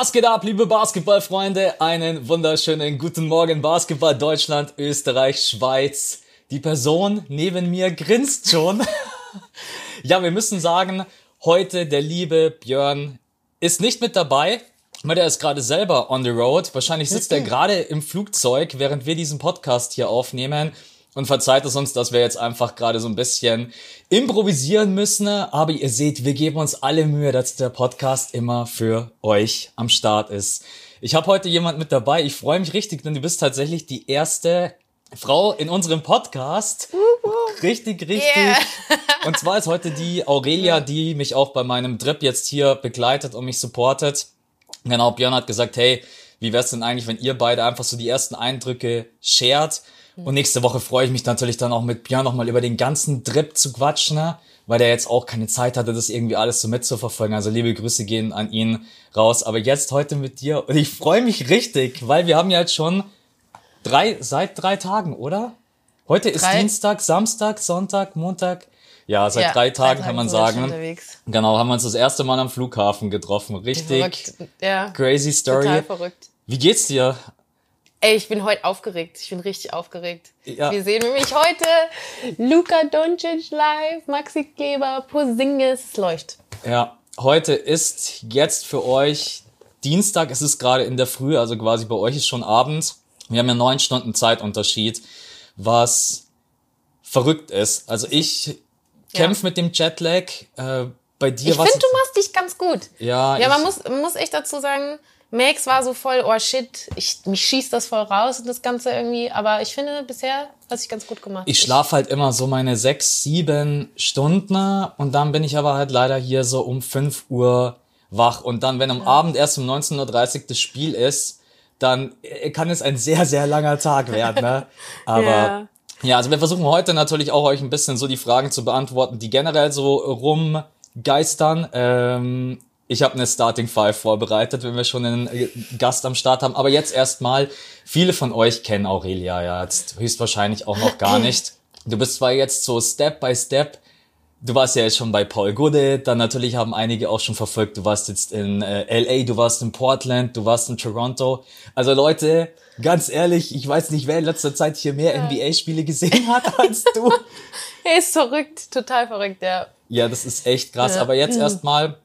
Was geht ab, liebe Basketballfreunde? Einen wunderschönen guten Morgen, Basketball Deutschland, Österreich, Schweiz. Die Person neben mir grinst schon. ja, wir müssen sagen, heute der liebe Björn ist nicht mit dabei, weil der ist gerade selber on the road. Wahrscheinlich sitzt er gerade im Flugzeug, während wir diesen Podcast hier aufnehmen. Und verzeiht es uns, dass wir jetzt einfach gerade so ein bisschen improvisieren müssen. Aber ihr seht, wir geben uns alle Mühe, dass der Podcast immer für euch am Start ist. Ich habe heute jemand mit dabei. Ich freue mich richtig, denn du bist tatsächlich die erste Frau in unserem Podcast. Richtig, richtig. Yeah. Und zwar ist heute die Aurelia, die mich auch bei meinem Trip jetzt hier begleitet und mich supportet. Genau, Björn hat gesagt, hey, wie wär's denn eigentlich, wenn ihr beide einfach so die ersten Eindrücke shared? Und nächste Woche freue ich mich natürlich dann auch mit Björn nochmal über den ganzen Trip zu quatschen, ne? weil der jetzt auch keine Zeit hatte, das irgendwie alles so mitzuverfolgen. Also liebe Grüße gehen an ihn raus. Aber jetzt heute mit dir und ich freue mich richtig, weil wir haben ja jetzt schon drei, seit drei Tagen, oder? Heute ist Drei. Dienstag, Samstag, Sonntag, Montag. Ja, seit Ja, drei Tagen kann man sagen. unterwegs. Genau, haben wir uns das erste Mal am Flughafen getroffen. Richtig Verrückt. Ja, crazy Story. total verrückt. Wie geht's dir? Ey, ich bin heute aufgeregt. Ich bin richtig aufgeregt. Ja. Wir sehen nämlich heute Luka Doncic live, Maxi Kleber, Posingis. Es läuft. Ja, heute ist jetzt für euch Dienstag. Es ist gerade in der Früh, also quasi bei euch ist schon Abend. Wir haben ja neun Stunden Zeitunterschied, was verrückt ist. Also ich kämpfe mit dem Jetlag. Äh, bei dir Ich was? finde, du machst dich ganz gut. Ja, Ja, ich- man muss, man muss echt dazu sagen, Max war so voll, oh shit, ich, mich schießt das voll raus und das Ganze irgendwie. Aber ich finde, bisher hast du dich ganz gut gemacht. Ich schlafe halt immer so meine sechs, sieben Stunden und dann bin ich aber halt leider hier so um 5 Uhr wach. Und dann, wenn am Abend erst um 19.30 Uhr das Spiel ist, dann äh, kann es ein sehr, sehr langer Tag werden. Ne? Aber ja. Ja. also wir versuchen heute natürlich auch euch ein bisschen so die Fragen zu beantworten, die generell so rumgeistern. Ähm, ich habe eine Starting Five vorbereitet, wenn wir schon einen äh, Gast am Start haben. Aber jetzt erstmal, viele von euch kennen Aurelia ja jetzt höchstwahrscheinlich auch noch gar nicht. Du bist zwar jetzt so Step by Step, du warst ja jetzt schon bei Paul Gude, dann natürlich haben einige auch schon verfolgt, du warst jetzt in äh, LA, du warst in Portland, du warst in Toronto. Also Leute, ganz ehrlich, ich weiß nicht, wer in letzter Zeit hier mehr NBA-Spiele gesehen hat als du. Er ist verrückt, total verrückt, ja. Ja, das ist echt krass. Ja. Aber jetzt erstmal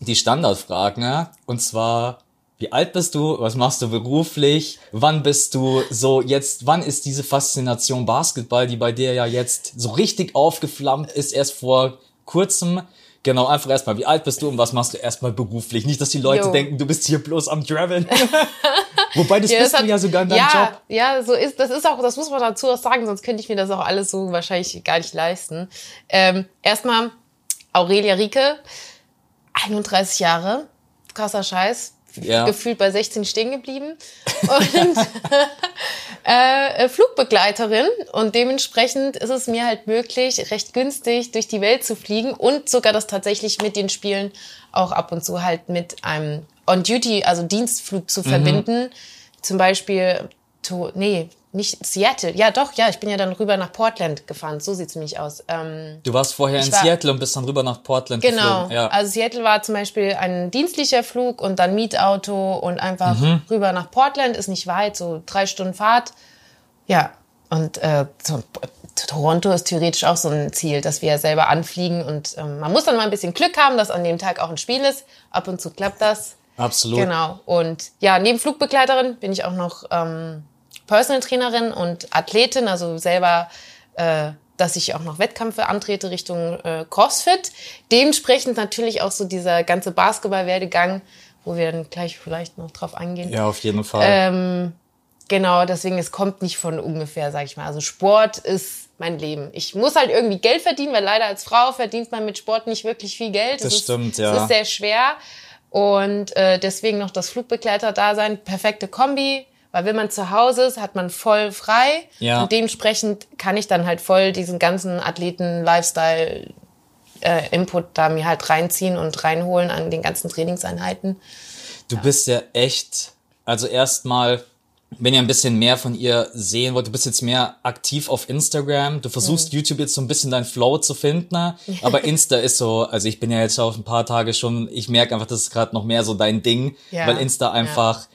die Standardfragen, ne? Und zwar, wie alt bist du? Was machst du beruflich? Wann bist du so jetzt, wann ist diese Faszination Basketball, die bei dir ja jetzt so richtig aufgeflammt ist, erst vor kurzem? Genau, einfach erstmal, wie alt bist du und was machst du erstmal beruflich? Nicht, dass die Leute Jo. denken, du bist hier bloß am Traveln. Wobei, das Ja, bist das du hat- ja sogar in deinem ja, Job. Ja, so ist, das ist auch, das muss man dazu auch sagen, sonst könnte ich mir das auch alles so wahrscheinlich gar nicht leisten. Ähm, erstmal Aurelia Rieke, 31 Jahre, krasser Scheiß. Ja. Gefühlt bei 16 stehen geblieben. Und äh, Flugbegleiterin. Und dementsprechend ist es mir halt möglich, recht günstig durch die Welt zu fliegen und sogar das tatsächlich mit den Spielen auch ab und zu halt mit einem On-Duty, also Dienstflug zu verbinden. Zum Beispiel, to, nee, nicht Seattle. Ja, doch, ja, ich bin ja dann rüber nach Portland gefahren. So sieht's nämlich aus. Ähm, Du warst vorher in war- Seattle und bist dann rüber nach Portland Genau. geflogen. Ja. Also Seattle war zum Beispiel ein dienstlicher Flug und dann Mietauto und einfach Mhm. rüber nach Portland, ist nicht weit, so drei Stunden Fahrt. Ja, und äh, so, Toronto ist theoretisch auch so ein Ziel, dass wir selber anfliegen und ähm, man muss dann mal ein bisschen Glück haben, dass an dem Tag auch ein Spiel ist. Ab und zu klappt das. Absolut. Genau. Und ja, neben Flugbegleiterin bin ich auch noch ähm, Personal Trainerin und Athletin, also selber, äh, dass ich auch noch Wettkämpfe antrete Richtung äh, CrossFit. Dementsprechend natürlich auch so dieser ganze Basketball-Werdegang, wo wir dann gleich vielleicht noch drauf eingehen. Ja, auf jeden Fall. Ähm, genau, deswegen, es kommt nicht von ungefähr, sag ich mal. Also Sport ist mein Leben. Ich muss halt irgendwie Geld verdienen, weil leider als Frau verdient man mit Sport nicht wirklich viel Geld. Das Es stimmt, ist, ja. Es ist sehr schwer. Und äh, deswegen noch das Flugbegleiter-Dasein, perfekte Kombi. Weil wenn man zu Hause ist, hat man voll frei. Ja. Und dementsprechend kann ich dann halt voll diesen ganzen Athleten-Lifestyle äh, da mir halt reinziehen und reinholen an den ganzen Trainingseinheiten. Du bist ja echt, also erstmal wenn ihr ein bisschen mehr von ihr sehen wollt, du bist jetzt mehr aktiv auf Instagram, du versuchst mhm. YouTube jetzt so ein bisschen dein Flow zu finden, ne? aber Insta ist so, also ich bin ja jetzt auf ein paar Tage schon, ich merke einfach, das ist gerade noch mehr so dein Ding, ja. weil Insta einfach ja.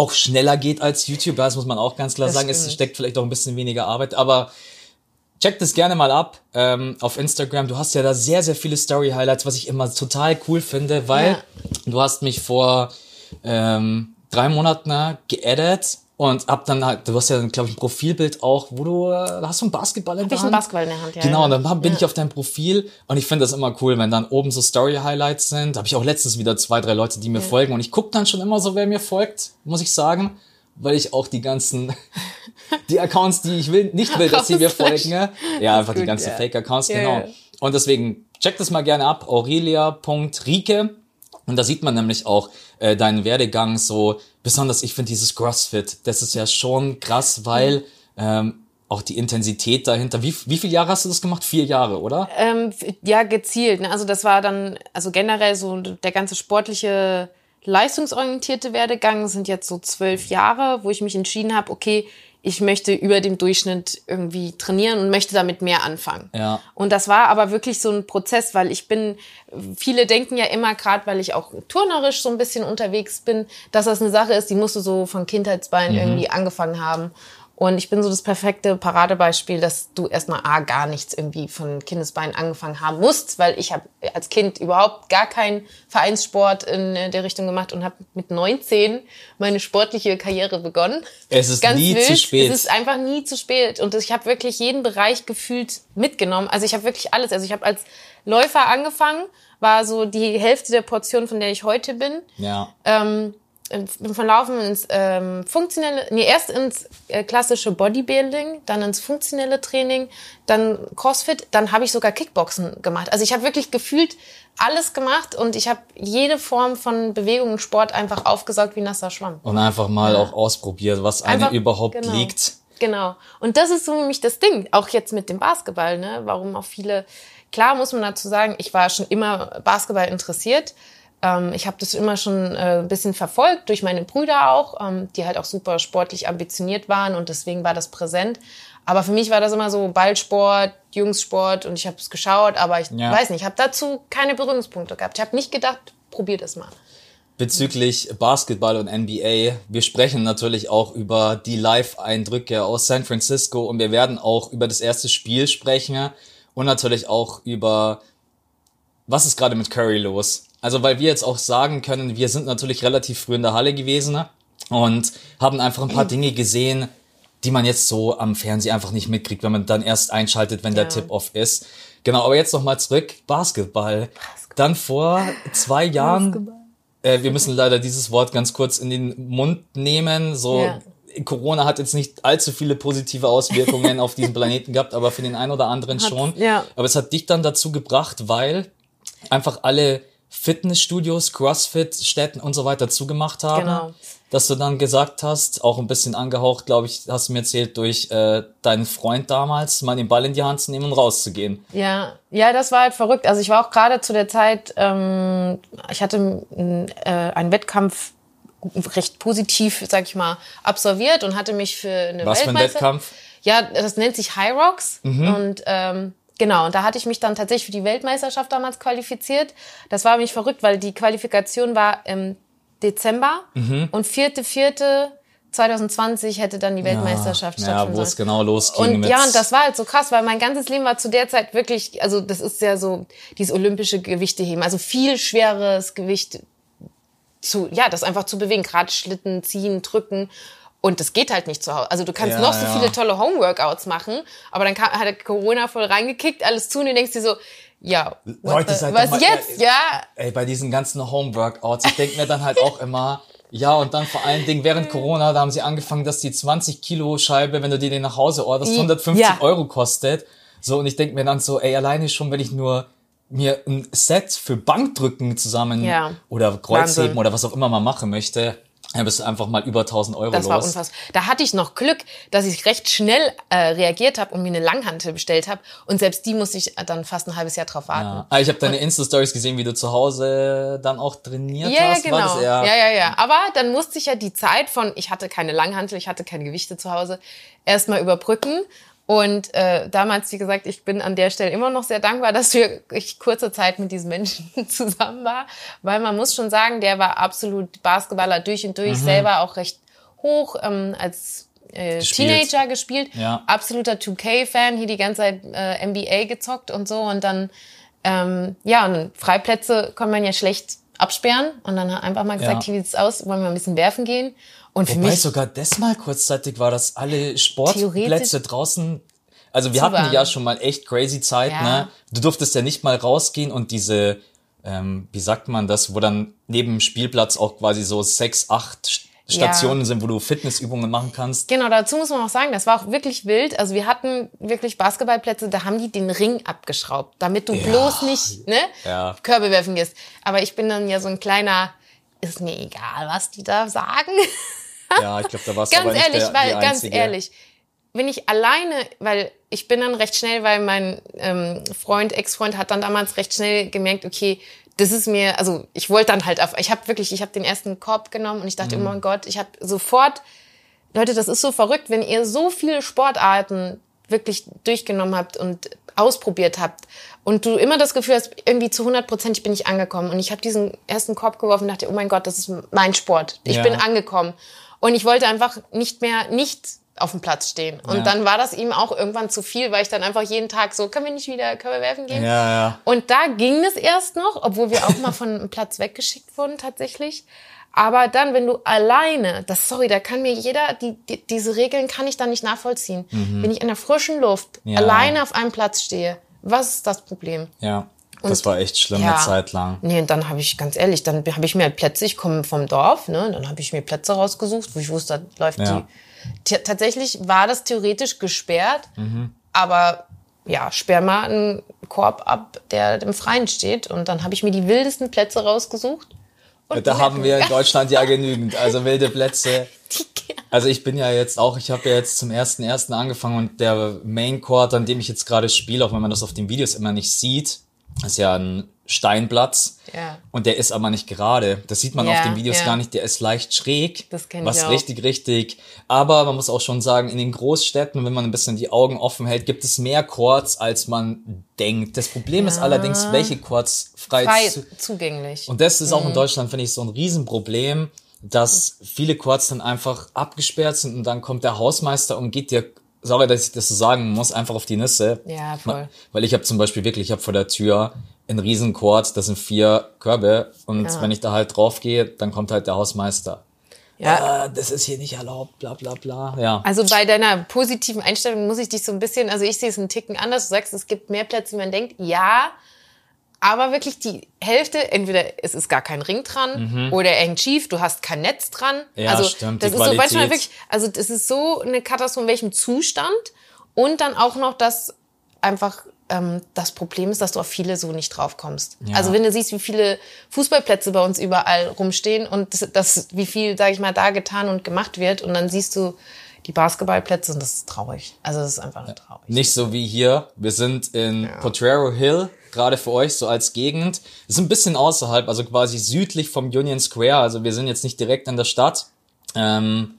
Auch schneller geht als YouTube, das muss man auch ganz klar das sagen, stimmt. es steckt vielleicht auch ein bisschen weniger Arbeit, aber check das gerne mal ab ähm, auf Instagram. Du hast ja da sehr, sehr viele Story-Highlights, was ich immer total cool finde, weil ja. du hast mich vor ähm, drei Monaten ne, geaddet und hab dann halt, du hast ja, glaube ich, ein Profilbild auch, wo du, äh, hast du einen Basketball in der Hand? Hab ich einen Basketball in der Hand, ja. Genau, und dann bin ja. ich auf deinem Profil und ich finde das immer cool, wenn dann oben so Story-Highlights sind. Habe ich auch letztens wieder zwei, drei Leute, die mir ja. folgen und ich guck dann schon immer so, wer mir folgt, muss ich sagen, weil ich auch die ganzen, die Accounts, die ich will, nicht will, dass sie mir folgen. Ja, einfach gut, die ganzen ja. Fake-Accounts, genau. Und deswegen, check das mal gerne ab, aurelia.rike und da sieht man nämlich auch äh, deinen Werdegang so, besonders ich finde dieses CrossFit, das ist ja schon krass, weil ähm, auch die Intensität dahinter. Wie, wie viele Jahre hast du das gemacht? Vier Jahre, oder? Ähm, ja, gezielt. Ne? Also das war dann, also generell so der ganze sportliche, leistungsorientierte Werdegang sind jetzt so zwölf Jahre, wo ich mich entschieden habe, okay, ich möchte über dem Durchschnitt irgendwie trainieren und möchte damit mehr anfangen. Ja. Und das war aber wirklich so ein Prozess, weil ich bin, viele denken ja immer, gerade weil ich auch turnerisch so ein bisschen unterwegs bin, dass das eine Sache ist, die musst du so von Kindheitsbeinen mhm. irgendwie angefangen haben. Und ich bin so das perfekte Paradebeispiel, dass du erstmal A, gar nichts irgendwie von Kindesbeinen angefangen haben musst, weil ich habe als Kind überhaupt gar keinen Vereinssport in der Richtung gemacht und habe mit 19 meine sportliche Karriere begonnen. Es ist Ganz nie wild. zu spät. Es ist einfach nie zu spät. Und ich habe wirklich jeden Bereich gefühlt mitgenommen. Also ich habe wirklich alles. Also ich habe als Läufer angefangen, war so die Hälfte der Portion, von der ich heute bin. Ja. Ähm, von Laufen ins ähm, funktionelle, nee, erst ins äh, klassische Bodybuilding, dann ins funktionelle Training, dann Crossfit, dann habe ich sogar Kickboxen gemacht. Also ich habe wirklich gefühlt alles gemacht und ich habe jede Form von Bewegung und Sport einfach aufgesaugt wie nasser Schwamm. Und einfach mal ja. auch ausprobiert, was einem überhaupt genau, liegt. Genau. Und das ist so für mich das Ding, auch jetzt mit dem Basketball, ne? Warum auch viele, klar muss man dazu sagen, ich war schon immer Basketball interessiert ähm, ich habe das immer schon äh, ein bisschen verfolgt, durch meine Brüder auch, ähm, die halt auch super sportlich ambitioniert waren und deswegen war das präsent. Aber für mich war das immer so Ballsport, Jungssport und ich habe es geschaut, aber ich ja. weiß nicht, ich habe dazu keine Berührungspunkte gehabt. Ich habe nicht gedacht, probier das mal. Bezüglich Basketball und NBA, wir sprechen natürlich auch über die Live-Eindrücke aus San Francisco und wir werden auch über das erste Spiel sprechen und natürlich auch über was ist gerade mit Curry los? Also weil wir jetzt auch sagen können, wir sind natürlich relativ früh in der Halle gewesen ne? und haben einfach ein paar Dinge gesehen, die man jetzt so am Fernsehen einfach nicht mitkriegt, wenn man dann erst einschaltet, wenn ja. der Tip-Off ist. Genau, aber jetzt nochmal zurück. Basketball. Basketball. Dann vor zwei Jahren, äh, wir müssen leider dieses Wort ganz kurz in den Mund nehmen, so ja. Corona hat jetzt nicht allzu viele positive Auswirkungen auf diesen Planeten gehabt, aber für den einen oder anderen hat, schon. Ja. Aber es hat dich dann dazu gebracht, weil einfach alle Fitnessstudios, Crossfit-Städten und so weiter zugemacht haben. Genau. Dass du dann gesagt hast, auch ein bisschen angehaucht, glaube ich, hast du mir erzählt, durch äh, deinen Freund damals, mal den Ball in die Hand zu nehmen und rauszugehen. Ja, ja, das war halt verrückt. Also ich war auch gerade zu der Zeit, ähm, ich hatte äh, einen Wettkampf recht positiv, sag ich mal, absolviert und hatte mich für eine Was für ein Wettkampf? Ja, das nennt sich High Rocks mhm. und ähm, Genau, und da hatte ich mich dann tatsächlich für die Weltmeisterschaft damals qualifiziert. Das war mich verrückt, weil die Qualifikation war im Dezember mhm. und vierte, vierte 2020 hätte dann die Weltmeisterschaft ja, stattfinden Ja, wo es genau losging. Und ja, und das war halt so krass, weil mein ganzes Leben war zu der Zeit wirklich, also das ist ja so dieses olympische Gewichte heben, also viel schweres Gewicht zu, ja, das einfach zu bewegen, gerade Schlitten, ziehen, drücken. Und das geht halt nicht zu Hause. Also du kannst ja, noch so ja. viele tolle Homeworkouts machen, aber dann kam, hat Corona voll reingekickt, alles zu und du denkst dir so, ja, Leute, the, was mal, jetzt, ja. Ey, bei diesen ganzen Homeworkouts, ich denk mir dann halt auch immer, ja, und dann vor allen Dingen während Corona, da haben sie angefangen, dass die 20 Kilo Scheibe, wenn du dir den nach Hause orderst, 150 ja. Euro kostet. So, und ich denk mir dann so, ey, alleine schon, wenn ich nur mir ein Set für Bankdrücken zusammen ja. oder Kreuzheben Wahnsinn. oder was auch immer man machen möchte, Ja, bist du einfach mal über 1000 Euro Das los. war unfassbar. Da hatte ich noch Glück, dass ich recht schnell äh, reagiert habe und mir eine Langhantel bestellt habe. Und selbst die musste ich dann fast ein halbes Jahr drauf warten. Ja. Ah, ich habe deine Insta-Stories gesehen, wie du zu Hause dann auch trainiert Ja, hast. War genau. das eher Ja, ja, ja. Aber dann musste ich ja die Zeit von, ich hatte keine Langhantel, ich hatte keine Gewichte zu Hause, erstmal überbrücken. Und äh, damals, wie gesagt, ich bin an der Stelle immer noch sehr dankbar, dass wir ich kurze Zeit mit diesen Menschen zusammen war, weil man muss schon sagen, der war absolut Basketballer durch und durch, selber auch recht hoch ähm, als äh, Gespielt. Teenager gespielt, Ja. absoluter 2K-Fan, hier die ganze Zeit äh, NBA gezockt und so und dann ähm, ja, und Freiplätze kann man ja schlecht absperren. Und dann einfach mal gesagt, Ja. wie sieht's aus? Wollen wir ein bisschen werfen gehen? Und für Wobei mich, sogar das mal kurzzeitig war, dass alle Sportplätze draußen, also wir Zu hatten ja schon mal echt crazy Zeit, Ja. ne? Du durftest ja nicht mal rausgehen und diese, ähm, wie sagt man das, wo dann neben dem Spielplatz auch quasi so sechs, acht St- Stationen sind, wo du Fitnessübungen machen kannst. genau, dazu muss man auch sagen, das war auch wirklich wild. Also wir hatten wirklich Basketballplätze, da haben die den Ring abgeschraubt, damit du bloß nicht ne, Ja. Körbe werfen gehst. Aber ich bin dann ja so ein kleiner, ist mir egal, was die da sagen. Ja, ich glaube, da warst du Ganz aber nicht ehrlich, der, weil ganz ehrlich, wenn ich alleine, weil ich bin dann recht schnell, weil mein ähm, Freund, Ex-Freund hat dann damals recht schnell gemerkt, okay, das ist mir, also ich wollte dann halt auf, ich habe wirklich, ich habe den ersten Korb genommen und ich dachte, Mhm. oh mein Gott, ich habe sofort, Leute, das ist so verrückt, wenn ihr so viele Sportarten wirklich durchgenommen habt und ausprobiert habt und du immer das Gefühl hast, irgendwie zu 100 Prozent, ich bin nicht angekommen und ich habe diesen ersten Korb geworfen und dachte, oh mein Gott, das ist mein Sport, ich Ja. bin angekommen und ich wollte einfach nicht mehr nicht auf dem Platz stehen und Ja. dann war das ihm auch irgendwann zu viel, weil ich dann einfach jeden Tag so, können wir nicht wieder Körbe werfen gehen? Ja, ja. Und da ging es erst noch, obwohl wir auch mal von einem Platz weggeschickt wurden tatsächlich. Aber dann, wenn du alleine, das sorry, da kann mir jeder, die, die, diese Regeln kann ich dann nicht nachvollziehen. Wenn ich in der frischen Luft Mhm. Ja. alleine auf einem Platz stehe, was ist das Problem? Ja, das war echt schlimm Ja. eine Zeit lang. Nee, und dann habe ich, ganz ehrlich, dann habe ich mir halt Plätze, ich komme vom Dorf, ne, dann habe ich mir Plätze rausgesucht, wo ich wusste, da läuft Ja. die. Tatsächlich war das theoretisch gesperrt, Mhm. aber ja, sperr mal einen Korb ab, der im Freien steht. Und dann habe ich mir die wildesten Plätze rausgesucht. Und Da haben wir in Deutschland ja genügend, also wilde Plätze. Also ich bin ja jetzt auch, ich habe ja jetzt zum ersten ersten angefangen und der Main Court, an dem ich jetzt gerade spiele, auch wenn man das auf den Videos immer nicht sieht, ist ja ein Steinplatz. Ja. Und der ist aber nicht gerade. Das sieht man Ja, auf den Videos ja. gar nicht. Der ist leicht schräg. Das kenn ich Was richtig, richtig. Aber man muss auch schon sagen, in den Großstädten, wenn man ein bisschen die Augen offen hält, gibt es mehr Courts, als man denkt. Das Problem ist allerdings, welche Courts frei, frei zu, zugänglich. und das ist auch Mhm. in Deutschland, finde ich, so ein Riesenproblem, dass viele Courts dann einfach abgesperrt sind und dann kommt der Hausmeister und geht dir, sorry, dass ich das so sagen muss, einfach auf die Nüsse. Ja, voll. Weil ich habe zum Beispiel wirklich, ich habe vor der Tür einen riesen Court, das sind vier Körbe und Ja. wenn ich da halt drauf gehe, dann kommt halt der Hausmeister. Ja. Äh, das ist hier nicht erlaubt, bla bla bla. Ja. Also bei deiner positiven Einstellung muss ich dich so ein bisschen, also ich sehe es einen Ticken anders. Du sagst, es gibt mehr Plätze, wie man denkt. Ja, aber wirklich die Hälfte, entweder es ist gar kein Ring dran oder er hängt schief, du hast kein Netz dran. Mhm. Ja, also stimmt, das ist so manchmal Qualität. wirklich, also das ist so eine Katastrophe, in welchem Zustand und dann auch noch, dass einfach ähm, das Problem ist, dass du auf viele so nicht drauf kommst. Ja. Also wenn du siehst, wie viele Fußballplätze bei uns überall rumstehen und das, das wie viel, sage ich mal, da getan und gemacht wird und dann siehst du die Basketballplätze und das ist traurig. Also das ist einfach nur traurig. Nicht so wie hier. Wir sind in Potrero Hill, gerade für euch, so als Gegend. Das ist ein bisschen außerhalb, also quasi südlich vom Union Square. Also wir sind jetzt nicht direkt in der Stadt. Ähm,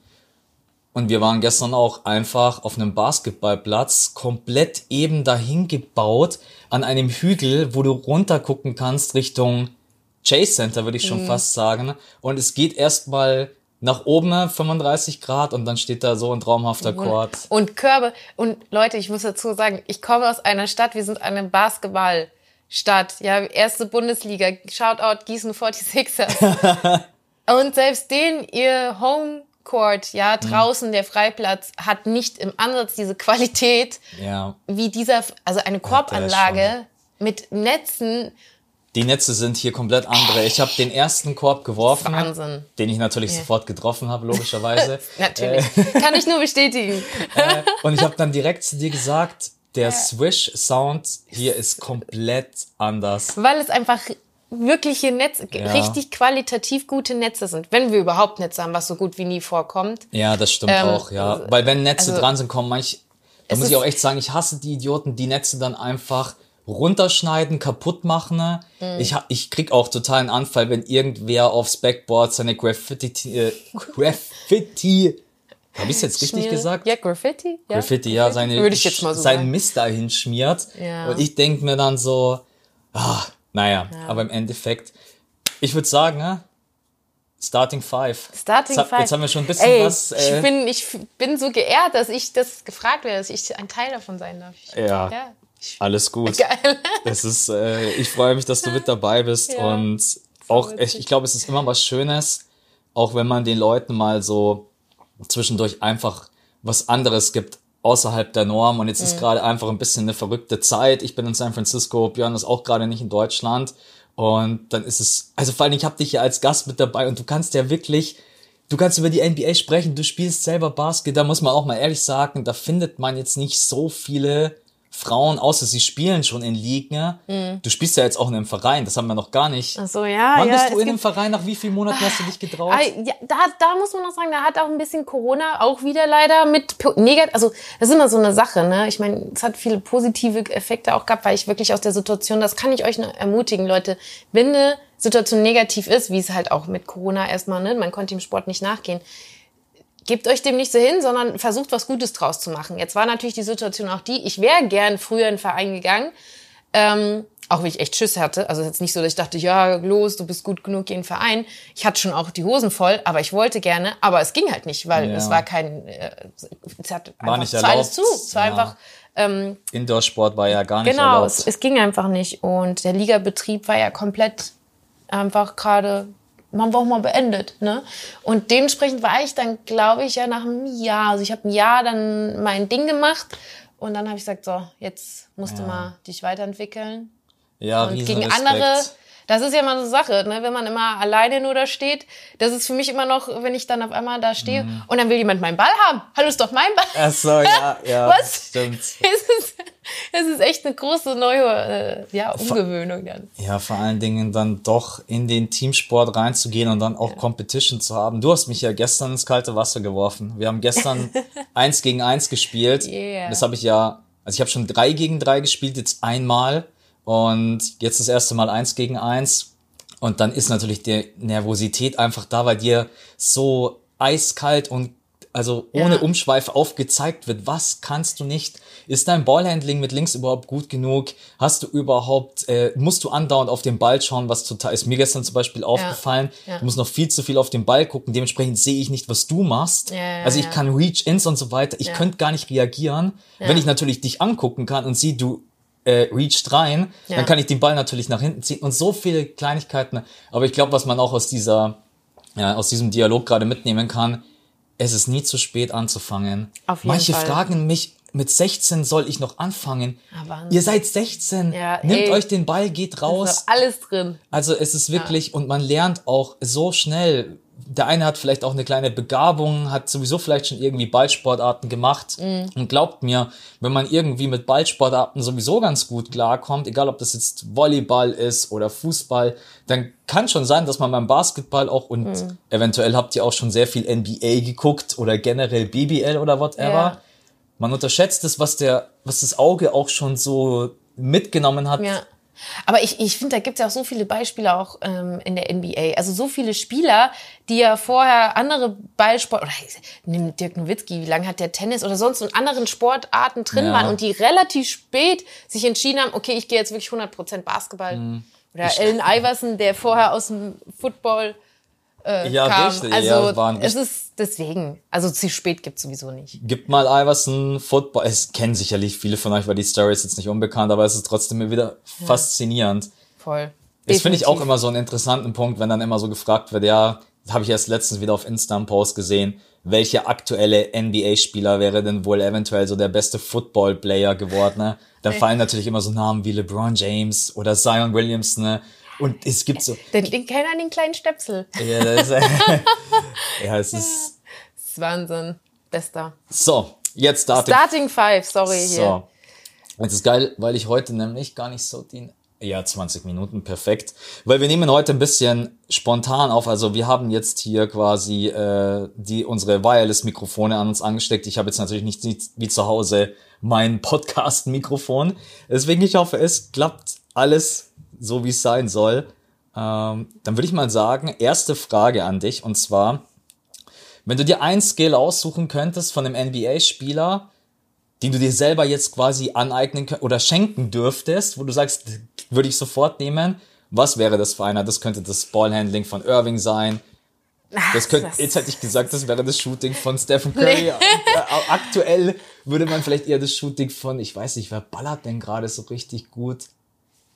und wir waren gestern auch einfach auf einem Basketballplatz, komplett eben dahin gebaut, an einem Hügel, wo du runter gucken kannst Richtung Chase Center, würde ich schon fast sagen. Und es geht erstmal nach oben 35 Grad und dann steht da so ein traumhafter Court. Und Körbe. Und Leute, ich muss dazu sagen, ich komme aus einer Stadt, wir sind eine Basketballstadt. Ja, erste Bundesliga. Shoutout Gießen 46ers. und selbst den, ihr Homecourt, ja, Mhm. draußen der Freiplatz, hat nicht im Ansatz diese Qualität Ja. wie dieser, also eine Korbanlage mit Netzen. Die Netze sind hier komplett andere. Ich habe den ersten Korb geworfen, Wahnsinn. den ich natürlich sofort getroffen habe, logischerweise. Natürlich. Kann ich nur bestätigen. äh, und ich habe dann direkt zu dir gesagt, der Swish-Sound hier ist komplett anders. Weil es einfach wirkliche Netze, Ja. richtig qualitativ gute Netze sind. Wenn wir überhaupt Netze haben, was so gut wie nie vorkommt. Ja, das stimmt Ähm, auch, ja. Weil wenn Netze also- dran sind, kommen manch, da muss ich auch echt sagen, ich hasse die Idioten, die Netze dann einfach runterschneiden, kaputt machen. Ne? Mhm. Ich, ich krieg auch total einen Anfall, wenn irgendwer aufs Backboard seine Graffiti, äh, Graffiti, habe ich jetzt richtig Schmier- gesagt? Ja, Graffiti. Ja, Graffiti, ja, seine, Würde ich jetzt mal so seinen sagen. Mist dahin schmiert. Ja. Und ich denk mir dann so, ah, naja, aber im Endeffekt, ich würde sagen, ne? Starting Five. Starting jetzt, Five. Jetzt haben wir schon ein bisschen Ey, was. Äh, ich, bin, ich bin so geehrt, dass ich das gefragt werde, dass ich ein Teil davon sein darf. Ich, Ja. ja. Ich, Alles gut. geil. Das ist, äh, ich freue mich, dass du mit dabei bist Ja, und auch, ich, ich glaube, es ist immer was Schönes, auch wenn man den Leuten mal so zwischendurch einfach was anderes gibt außerhalb der Norm und jetzt ist gerade einfach ein bisschen eine verrückte Zeit. Ich bin in San Francisco, Björn ist auch gerade nicht in Deutschland und dann ist es, also vor allem ich habe dich ja als Gast mit dabei und du kannst ja wirklich Du kannst über die NBA sprechen, du spielst selber Basket, da muss man auch mal ehrlich sagen, da findet man jetzt nicht so viele Frauen, außer sie spielen schon in Ligen. Du spielst ja jetzt auch in einem Verein, das haben wir noch gar nicht. Ach so, ja, Wann ja. bist du in einem Verein? Nach wie vielen Monaten hast du dich getraut? Ah, ja, da, da muss man noch sagen, da hat auch ein bisschen Corona auch wieder leider mit negativ, also das ist immer so eine Sache, ne? Ich meine, es hat viele positive Effekte auch gehabt, weil ich wirklich aus der Situation, das kann ich euch nur ermutigen, Leute, wenn eine Situation negativ ist, wie es halt auch mit Corona erstmal, ne? Man konnte dem Sport nicht nachgehen. Gebt euch dem nicht so hin, sondern versucht was Gutes draus zu machen. Jetzt war natürlich die Situation auch die, ich wäre gern früher in den Verein gegangen, ähm, auch wenn ich echt Schiss hatte. Also jetzt nicht so, dass ich dachte, ja, los, du bist gut genug, geh in den Verein. Ich hatte schon auch die Hosen voll, aber ich wollte gerne, aber es ging halt nicht, weil Ja. es war kein, äh, es hat War einfach, nicht es war alles zu. Es war Ja. einfach, ähm, Indoor-Sport war ja gar nicht genau, es, erlaubt. es ging einfach nicht. Und der Ligabetrieb war ja komplett einfach gerade, man war auch mal beendet. Ne? Und dementsprechend war ich dann, glaube ich, ja nach einem Jahr, also ich habe ein Jahr dann mein Ding gemacht und dann habe ich gesagt, so, jetzt musst du Ja. mal dich weiterentwickeln. ja, Und gegen Respekt. andere, das ist ja mal so eine Sache, ne? wenn man immer alleine nur da steht. Das ist für mich immer noch, wenn ich dann auf einmal da stehe Mhm. und dann will jemand meinen Ball haben. Hallo, ist doch mein Ball. Ach so, ja, ja. Was? Stimmt. Es ist, es ist echt eine große neue äh, ja, Umgewöhnung dann. Ja, vor allen Dingen dann doch in den Teamsport reinzugehen und dann auch Competition zu haben. Du hast mich ja gestern ins kalte Wasser geworfen. Wir haben gestern eins gegen eins gespielt. Yeah. Das habe ich ja, also ich habe schon drei gegen drei gespielt, jetzt einmal und jetzt das erste Mal eins gegen eins. Und dann ist natürlich die Nervosität einfach da, weil dir so eiskalt und also ohne Ja. Umschweife aufgezeigt wird, was kannst du nicht? Ist dein Ballhandling mit links überhaupt gut genug? Hast du überhaupt, äh, musst du andauernd auf den Ball schauen, was total ist mir gestern zum Beispiel aufgefallen. Ja. Du musst noch viel zu viel auf den Ball gucken, dementsprechend sehe ich nicht, was du machst. Ja, ja, also ich ja. kann Reach-Ins und so weiter. Ich Ja. könnte gar nicht reagieren. Wenn ich natürlich dich angucken kann und sieh, du äh, reached rein, Ja. dann kann ich den Ball natürlich nach hinten ziehen und so viele Kleinigkeiten. Aber ich glaube, was man auch aus dieser, ja, aus diesem Dialog gerade mitnehmen kann, es ist nie zu spät anzufangen. Auf jeden Manche Fall. fragen mich, mit 16 soll ich noch anfangen. Aber- Ihr seid 16. Ja, Nehmt ey. euch den Ball, geht raus. Ist alles drin. Also es ist wirklich, und man lernt auch so schnell. Der eine hat vielleicht auch eine kleine Begabung, hat sowieso vielleicht schon irgendwie Ballsportarten gemacht. Mhm. Und glaubt mir, wenn man irgendwie mit Ballsportarten sowieso ganz gut klarkommt, egal ob das jetzt Volleyball ist oder Fußball, dann kann schon sein, dass man beim Basketball auch und Mhm. eventuell habt ihr auch schon sehr viel NBA geguckt oder generell BBL oder whatever. Ja. Man unterschätzt es, was der, was das Auge auch schon so mitgenommen hat. Ja. Aber ich, ich finde, da gibt es ja auch so viele Beispiele auch ähm, in der NBA. Also so viele Spieler, die ja vorher andere Ballsport oder nimm Dirk Nowitzki, wie lange hat der Tennis oder sonst in anderen Sportarten drin Ja. waren und die relativ spät sich entschieden haben, okay, ich gehe jetzt wirklich 100% Basketball. Mhm. Oder Allen Iverson, der vorher aus dem Football äh, Ja, kam. richtig, Also ja, waren es ist deswegen, also zu spät gibt's sowieso nicht. Gibt mal Iverson Football. Es kennen sicherlich viele von euch, weil die Story ist jetzt nicht unbekannt, aber es ist trotzdem immer wieder faszinierend. Voll. Das finde ich auch immer so einen interessanten Punkt, wenn dann immer so gefragt wird, ja, habe ich erst letztens wieder auf Insta einen Post gesehen, welcher aktuelle NBA-Spieler wäre denn wohl eventuell so der beste Football-Player geworden? Ne? Da fallen natürlich immer so Namen wie LeBron James oder Zion Williams, ne? Und es gibt so, Den, den kennt an den kleinen Stöpsel. ja, das ist, ja, es ist, Das ist Wahnsinn. Bester. so, jetzt Starting Starting Five, sorry hier. So. Jetzt ist geil, weil ich heute nämlich gar nicht so den Ja, 20 Minuten, perfekt. Weil wir nehmen heute ein bisschen spontan auf. Also wir haben jetzt hier quasi äh, die unsere Wireless-Mikrofone an uns angesteckt. Ich habe jetzt natürlich nicht wie zu Hause mein Podcast-Mikrofon. Deswegen ich hoffe, es klappt alles so, wie es sein soll. Ähm, dann würde ich mal sagen, erste Frage an dich. Und zwar, wenn du dir ein Skill aussuchen könntest von einem NBA-Spieler, den du dir selber jetzt quasi aneignen oder schenken dürftest, wo du sagst, würde ich sofort nehmen. Was wäre das für einer? Das könnte das Ballhandling von Irving sein. Das könnte, jetzt hätte ich gesagt, das wäre das Shooting von Stephen Curry. Nee. Aktuell würde man vielleicht eher das Shooting von, ich weiß nicht, wer ballert denn gerade so richtig gut?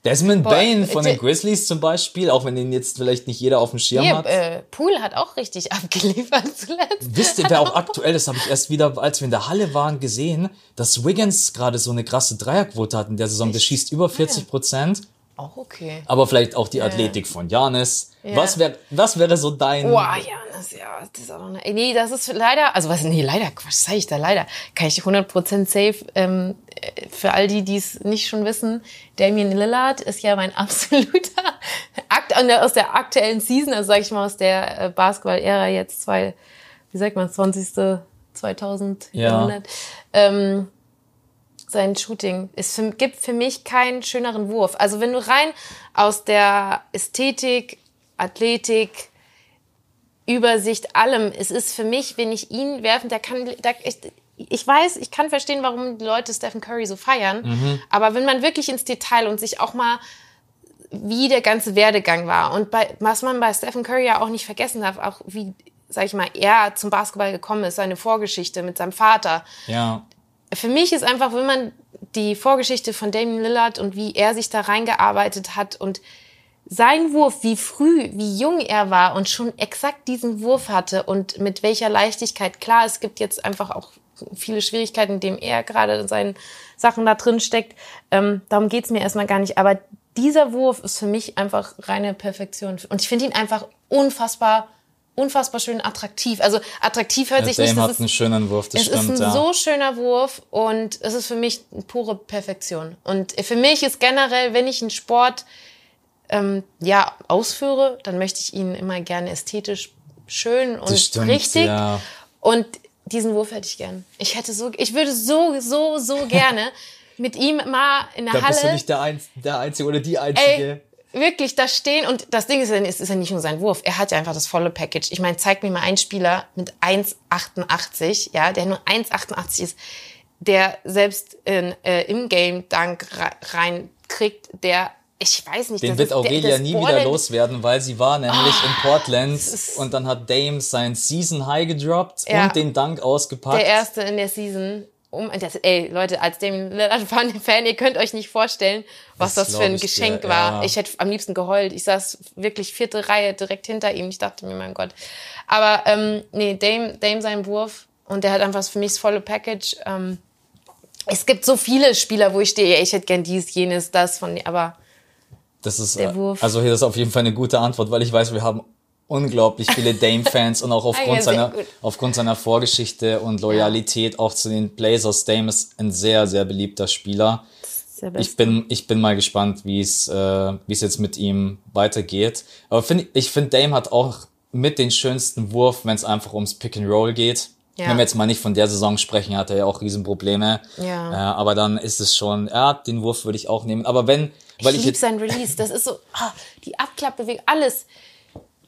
Desmond Boah, Bain von den Grizzlies zum Beispiel, auch wenn den jetzt vielleicht nicht jeder auf dem Schirm hier, hat. Äh, Pool hat auch richtig abgeliefert zuletzt. Wisst ihr, wer auch aktuell, das habe ich erst wieder, als wir in der Halle waren, gesehen, dass Wiggins gerade so eine krasse Dreierquote hat in der Saison. Der schießt über 40 Prozent. Auch okay. Aber vielleicht auch die Athletik ja. von Janis. Ja. Was, wär, was wäre so dein... Boah, Janis, ja. Das ist auch noch eine, nee, das ist leider... Also was, nee, leider, was sage ich da leider? Kann ich 100% safe... Ähm, für all die, die es nicht schon wissen, Damien Lillard ist ja mein absoluter Akt aus der aktuellen Season, also sage ich mal aus der äh, Basketball-Ära jetzt zwei, wie sagt man, 20. 2000 ja. Jahrhundert. Ähm, sein Shooting. Es gibt für mich keinen schöneren Wurf. Also wenn du rein aus der Ästhetik, Athletik, Übersicht, allem, es ist für mich, wenn ich ihn werfen, der kann, der, ich, ich weiß, ich kann verstehen, warum die Leute Stephen Curry so feiern, mhm. aber wenn man wirklich ins Detail und sich auch mal wie der ganze Werdegang war und bei, was man bei Stephen Curry ja auch nicht vergessen darf, auch wie, sag ich mal, er zum Basketball gekommen ist, seine Vorgeschichte mit seinem Vater. Ja. Für mich ist einfach, wenn man die Vorgeschichte von Damien Lillard und wie er sich da reingearbeitet hat und sein Wurf, wie früh, wie jung er war und schon exakt diesen Wurf hatte und mit welcher Leichtigkeit. Klar, es gibt jetzt einfach auch viele Schwierigkeiten, in dem er gerade in seinen Sachen da drin steckt. Ähm, darum geht's mir erstmal gar nicht. Aber dieser Wurf ist für mich einfach reine Perfektion. Und ich finde ihn einfach unfassbar, unfassbar schön attraktiv. Also attraktiv hört ja, sich Dame nicht. Das hat ist, einen schönen Wurf, das es stimmt. Es ist ein ja. so schöner Wurf und es ist für mich pure Perfektion. Und für mich ist generell, wenn ich einen Sport ähm, ja ausführe, dann möchte ich ihn immer gerne ästhetisch schön und stimmt, richtig. Ja. Und diesen Wurf hätte ich gern. Ich hätte so, ich würde so, so, so gerne mit ihm mal in der da Halle. Da bist du nicht der, Einz der Einzige oder die Einzige. Ey, wirklich da stehen und das Ding ist, es ist ja nicht nur sein Wurf. Er hat ja einfach das volle Package. Ich meine, zeig mir mal einen Spieler mit 1,88, ja, der nur 1,88 ist, der selbst in, äh, im Game Dank reinkriegt, der ich weiß nicht. Den wird Aurelia nie wieder loswerden, weil sie war nämlich oh, in Portland und dann hat Dame sein Season High gedroppt ja, und den Dank ausgepackt. Der erste in der Season. Um, das, ey, Leute, als Dame Lillard-Fan, ihr könnt euch nicht vorstellen, was das, das für ein Geschenk dir, war. Ja. Ich hätte am liebsten geheult. Ich saß wirklich vierte Reihe direkt hinter ihm. Ich dachte mir, mein Gott. Aber ähm, nee, Dame, Dame sein Wurf und der hat einfach für mich das volle Package. Ähm, es gibt so viele Spieler, wo ich stehe, ich hätte gern dies, jenes, das von, aber das ist, der Wurf. also hier ist auf jeden Fall eine gute Antwort, weil ich weiß, wir haben unglaublich viele Dame-Fans und auch aufgrund, ah, seiner, aufgrund seiner Vorgeschichte und Loyalität auch zu den Blazers. Dame ist ein sehr, sehr beliebter Spieler. Ich bin, ich bin mal gespannt, wie es, äh, wie es jetzt mit ihm weitergeht. Aber find, ich finde, Dame hat auch mit den schönsten Wurf, wenn es einfach ums Pick and Roll geht. Ja. Wenn wir jetzt mal nicht von der Saison sprechen, hat er ja auch Riesenprobleme. Ja. Äh, aber dann ist es schon, ja, den Wurf würde ich auch nehmen. Aber wenn, weil ich, ich liebe sein Release. Das ist so, ah, die Abklappbewegung, alles.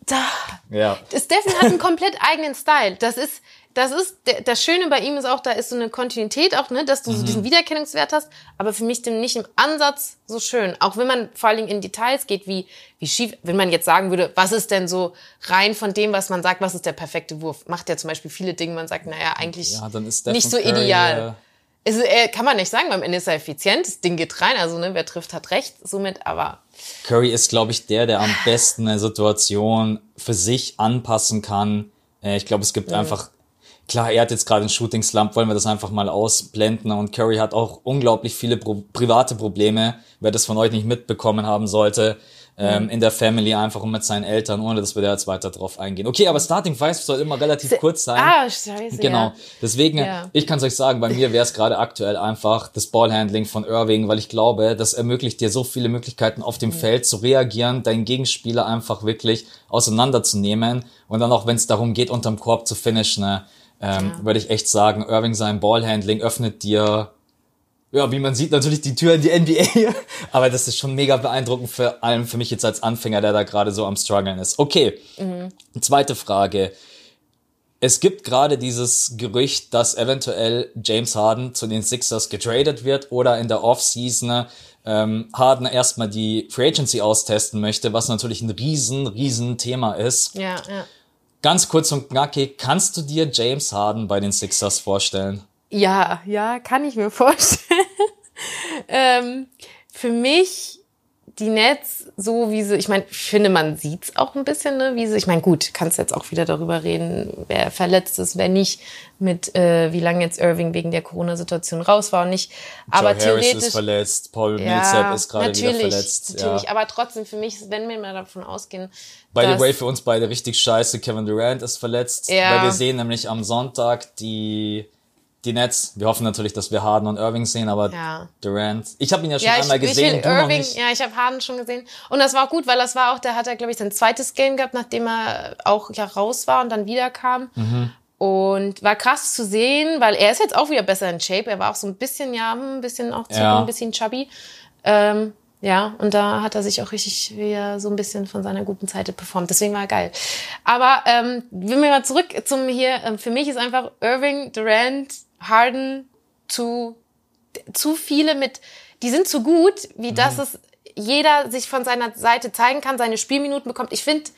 Da. Ja. Steffen hat einen komplett eigenen Style. Das ist, das ist, das Schöne bei ihm ist auch, da ist so eine Kontinuität auch, ne, dass du so mhm. diesen Wiedererkennungswert hast, aber für mich dem nicht im Ansatz so schön. Auch wenn man vor allen Dingen in Details geht, wie, wie schief, wenn man jetzt sagen würde, was ist denn so rein von dem, was man sagt, was ist der perfekte Wurf? Macht ja zum Beispiel viele Dinge, man sagt, naja, eigentlich ja, nicht so Curry, ideal. Äh ist, äh, kann man nicht sagen, beim Ende ist er effizient, das Ding geht rein, also ne, wer trifft, hat recht, somit, aber. Curry ist, glaube ich, der, der am besten eine Situation für sich anpassen kann. Äh, ich glaube, es gibt mhm. einfach, klar, er hat jetzt gerade einen Shooting Slump, wollen wir das einfach mal ausblenden und Curry hat auch unglaublich viele Pro private Probleme, wer das von euch nicht mitbekommen haben sollte. Ähm, in der Family einfach und mit seinen Eltern, ohne dass wir da jetzt weiter drauf eingehen. Okay, aber Starting Five soll immer relativ kurz sein. Ah, scheiße. Genau. Ja. Deswegen, Ja. ich kann es euch sagen, bei mir wäre es gerade aktuell einfach das Ballhandling von Irving, weil ich glaube, das ermöglicht dir so viele Möglichkeiten auf dem Feld zu reagieren, deinen Gegenspieler einfach wirklich auseinanderzunehmen und dann auch, wenn es darum geht, unterm Korb zu finishen, ne, ähm, würde ich echt sagen, Irving sein Ballhandling öffnet dir ja, wie man sieht, natürlich die Tür in die NBA. Aber das ist schon mega beeindruckend, vor allem für mich jetzt als Anfänger, der da gerade so am struggeln ist. Okay, zweite Frage. Es gibt gerade dieses Gerücht, dass eventuell James Harden zu den Sixers getradet wird oder in der Offseason ähm, Harden erstmal die Free Agency austesten möchte, was natürlich ein riesen, riesen Thema ist. Ja, ja. Ganz kurz und knackig, kannst du dir James Harden bei den Sixers vorstellen? Ja, ja, kann ich mir vorstellen. ähm, für mich die Nets, so wie sie, ich meine, ich finde, man sieht's auch ein bisschen, ne, wie sie, ich meine, gut, kannst jetzt auch wieder darüber reden, wer verletzt ist, wer nicht, mit äh, wie lange jetzt Irving wegen der Corona-Situation raus war und nicht. Aber Joe Harris theoretisch. ist verletzt, Paul ja, Millsap ist gerade wieder verletzt. Natürlich, Ja. aber trotzdem für mich, wenn wir mal davon ausgehen, By the way, für uns beide richtig scheiße. Kevin Durant ist verletzt. Ja. Weil wir sehen nämlich am Sonntag die, die Nets. Wir hoffen natürlich, dass wir Harden und Irving sehen, aber Ja. Durant. Ich habe ihn ja schon Ja, ich, einmal ich gesehen, will noch Irving, ja, ich habe Harden schon gesehen. Und das war auch gut, weil das war auch, der hat ja, glaube ich, sein zweites Game gehabt, nachdem er auch ja raus war und dann wieder kam. Mhm. Und war krass zu sehen, weil er ist jetzt auch wieder besser in Shape. Er war auch so ein bisschen, ja, ein bisschen auch zu, Ja. ein bisschen chubby. Ähm, ja, und da hat er sich auch richtig wieder so ein bisschen von seiner guten Seite performt. Deswegen war er geil. Aber ähm, wenn wir mal zurück zum hier, ähm, für mich ist einfach Irving, Durant, Harden zu zu viele mit, die sind zu gut, wie dass es jeder sich von seiner Seite zeigen kann, seine Spielminuten bekommt. Ich finde,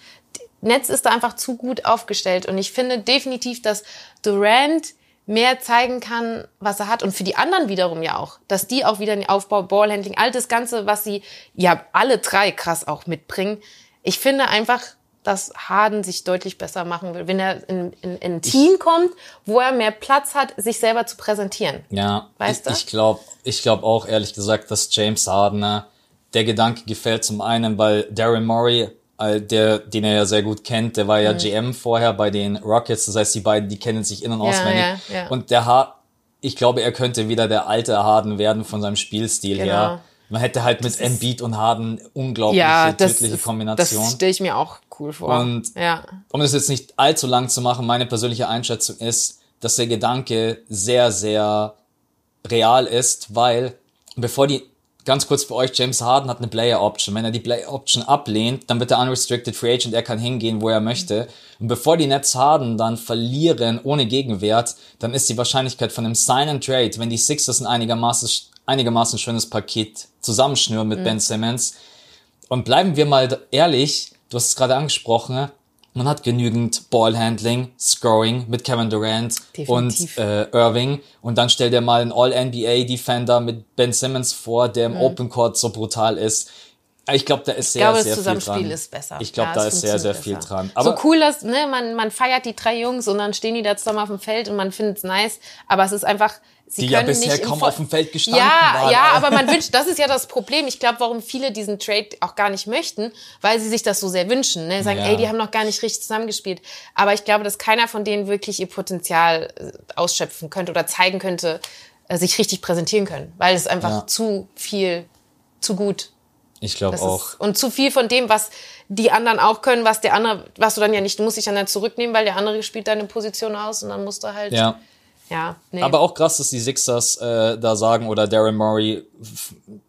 Netz ist da einfach zu gut aufgestellt. Und ich finde definitiv, dass Durant mehr zeigen kann, was er hat. Und für die anderen wiederum ja auch, dass die auch wieder den Aufbau, Ballhandling, all das Ganze, was sie ja alle drei krass auch mitbringen. Ich finde einfach, dass Harden sich deutlich besser machen will, wenn er in, in, in ein Team kommt, wo er mehr Platz hat, sich selber zu präsentieren. Ja, Weißt du? ich, ich glaube ich glaub auch ehrlich gesagt, dass James Harden, äh, der Gedanke gefällt zum einen, weil Darren Murray, äh, der, den er ja sehr gut kennt, der war ja GM vorher bei den Rockets, das heißt, die beiden, die kennen sich in- und Mhm. Ja, auswendig. ja, ja. Und der Har ich glaube, er könnte wieder der alte Harden werden von seinem Spielstil Genau. her. Man hätte halt mit Embiid und Harden unglaubliche Ja, tödliche ist- Kombination. das stelle ich mir auch cool vor. Und- ja. um das jetzt nicht allzu lang zu machen, meine persönliche Einschätzung ist, dass der Gedanke sehr, sehr real ist, weil bevor die, ganz kurz für euch, James Harden hat eine Player Option. Wenn er die Player Option ablehnt, dann wird er unrestricted free agent, er kann hingehen, wo er möchte. Und bevor die Nets Harden dann verlieren ohne Gegenwert, dann ist die Wahrscheinlichkeit von einem Sign and Trade, wenn die Sixers ein einigermaßen, einigermaßen schönes Paket zusammenschnüren mit Ben Simmons, und bleiben wir mal ehrlich, du hast es gerade angesprochen, man hat genügend Ballhandling, Scoring mit Kevin Durant Definitiv. und äh, Irving und dann stell dir mal einen All-NBA-Defender mit Ben Simmons vor, der im Open Court so brutal ist. Ich glaube, da ist sehr, Ich glaube, sehr viel dran. Zusammenspiel ist besser. Ich glaube, Ja, da ist sehr, sehr viel besser. dran. Aber so cool, dass ne, man, man feiert die drei Jungs und dann stehen die da zusammen auf dem Feld und man findet es nice. Aber es ist einfach, sie die ja bisher kaum auf dem Feld gestanden ja, waren. ja, aber man wünscht, das ist ja das Problem. Ich glaube, warum viele diesen Trade auch gar nicht möchten, weil sie sich das so sehr wünschen. Ne? Sagen, Ja. ey, die haben noch gar nicht richtig zusammengespielt. Aber ich glaube, dass keiner von denen wirklich ihr Potenzial äh, ausschöpfen könnte oder zeigen könnte, äh, sich richtig präsentieren können, weil es einfach Ja. zu viel, zu gut Ich glaube auch. Ist, und zu viel von dem, was die anderen auch können, was der andere, was du dann ja nicht, du musst dich dann, dann zurücknehmen, weil der andere spielt deine Position aus und dann musst du halt, Ja. Ja, nee. Aber auch krass, dass die Sixers äh, da sagen oder Darren Murray,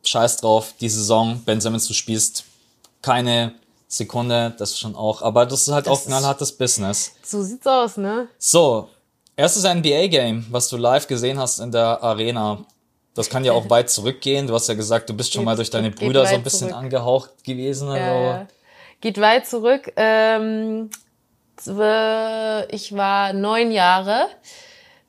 scheiß drauf, die Saison, Ben Simmons, du spielst keine Sekunde, das schon auch. Aber das ist halt Das auch knallhartes Business. so sieht's aus, ne? So, erstes NBA-Game, was du live gesehen hast in der Arena. Das kann ja auch weit zurückgehen. Du hast ja gesagt, du bist schon Geht- mal durch deine geht Brüder so ein bisschen zurück. angehaucht gewesen. Also. Ja. Geht weit zurück. Ähm, ich war neun Jahre.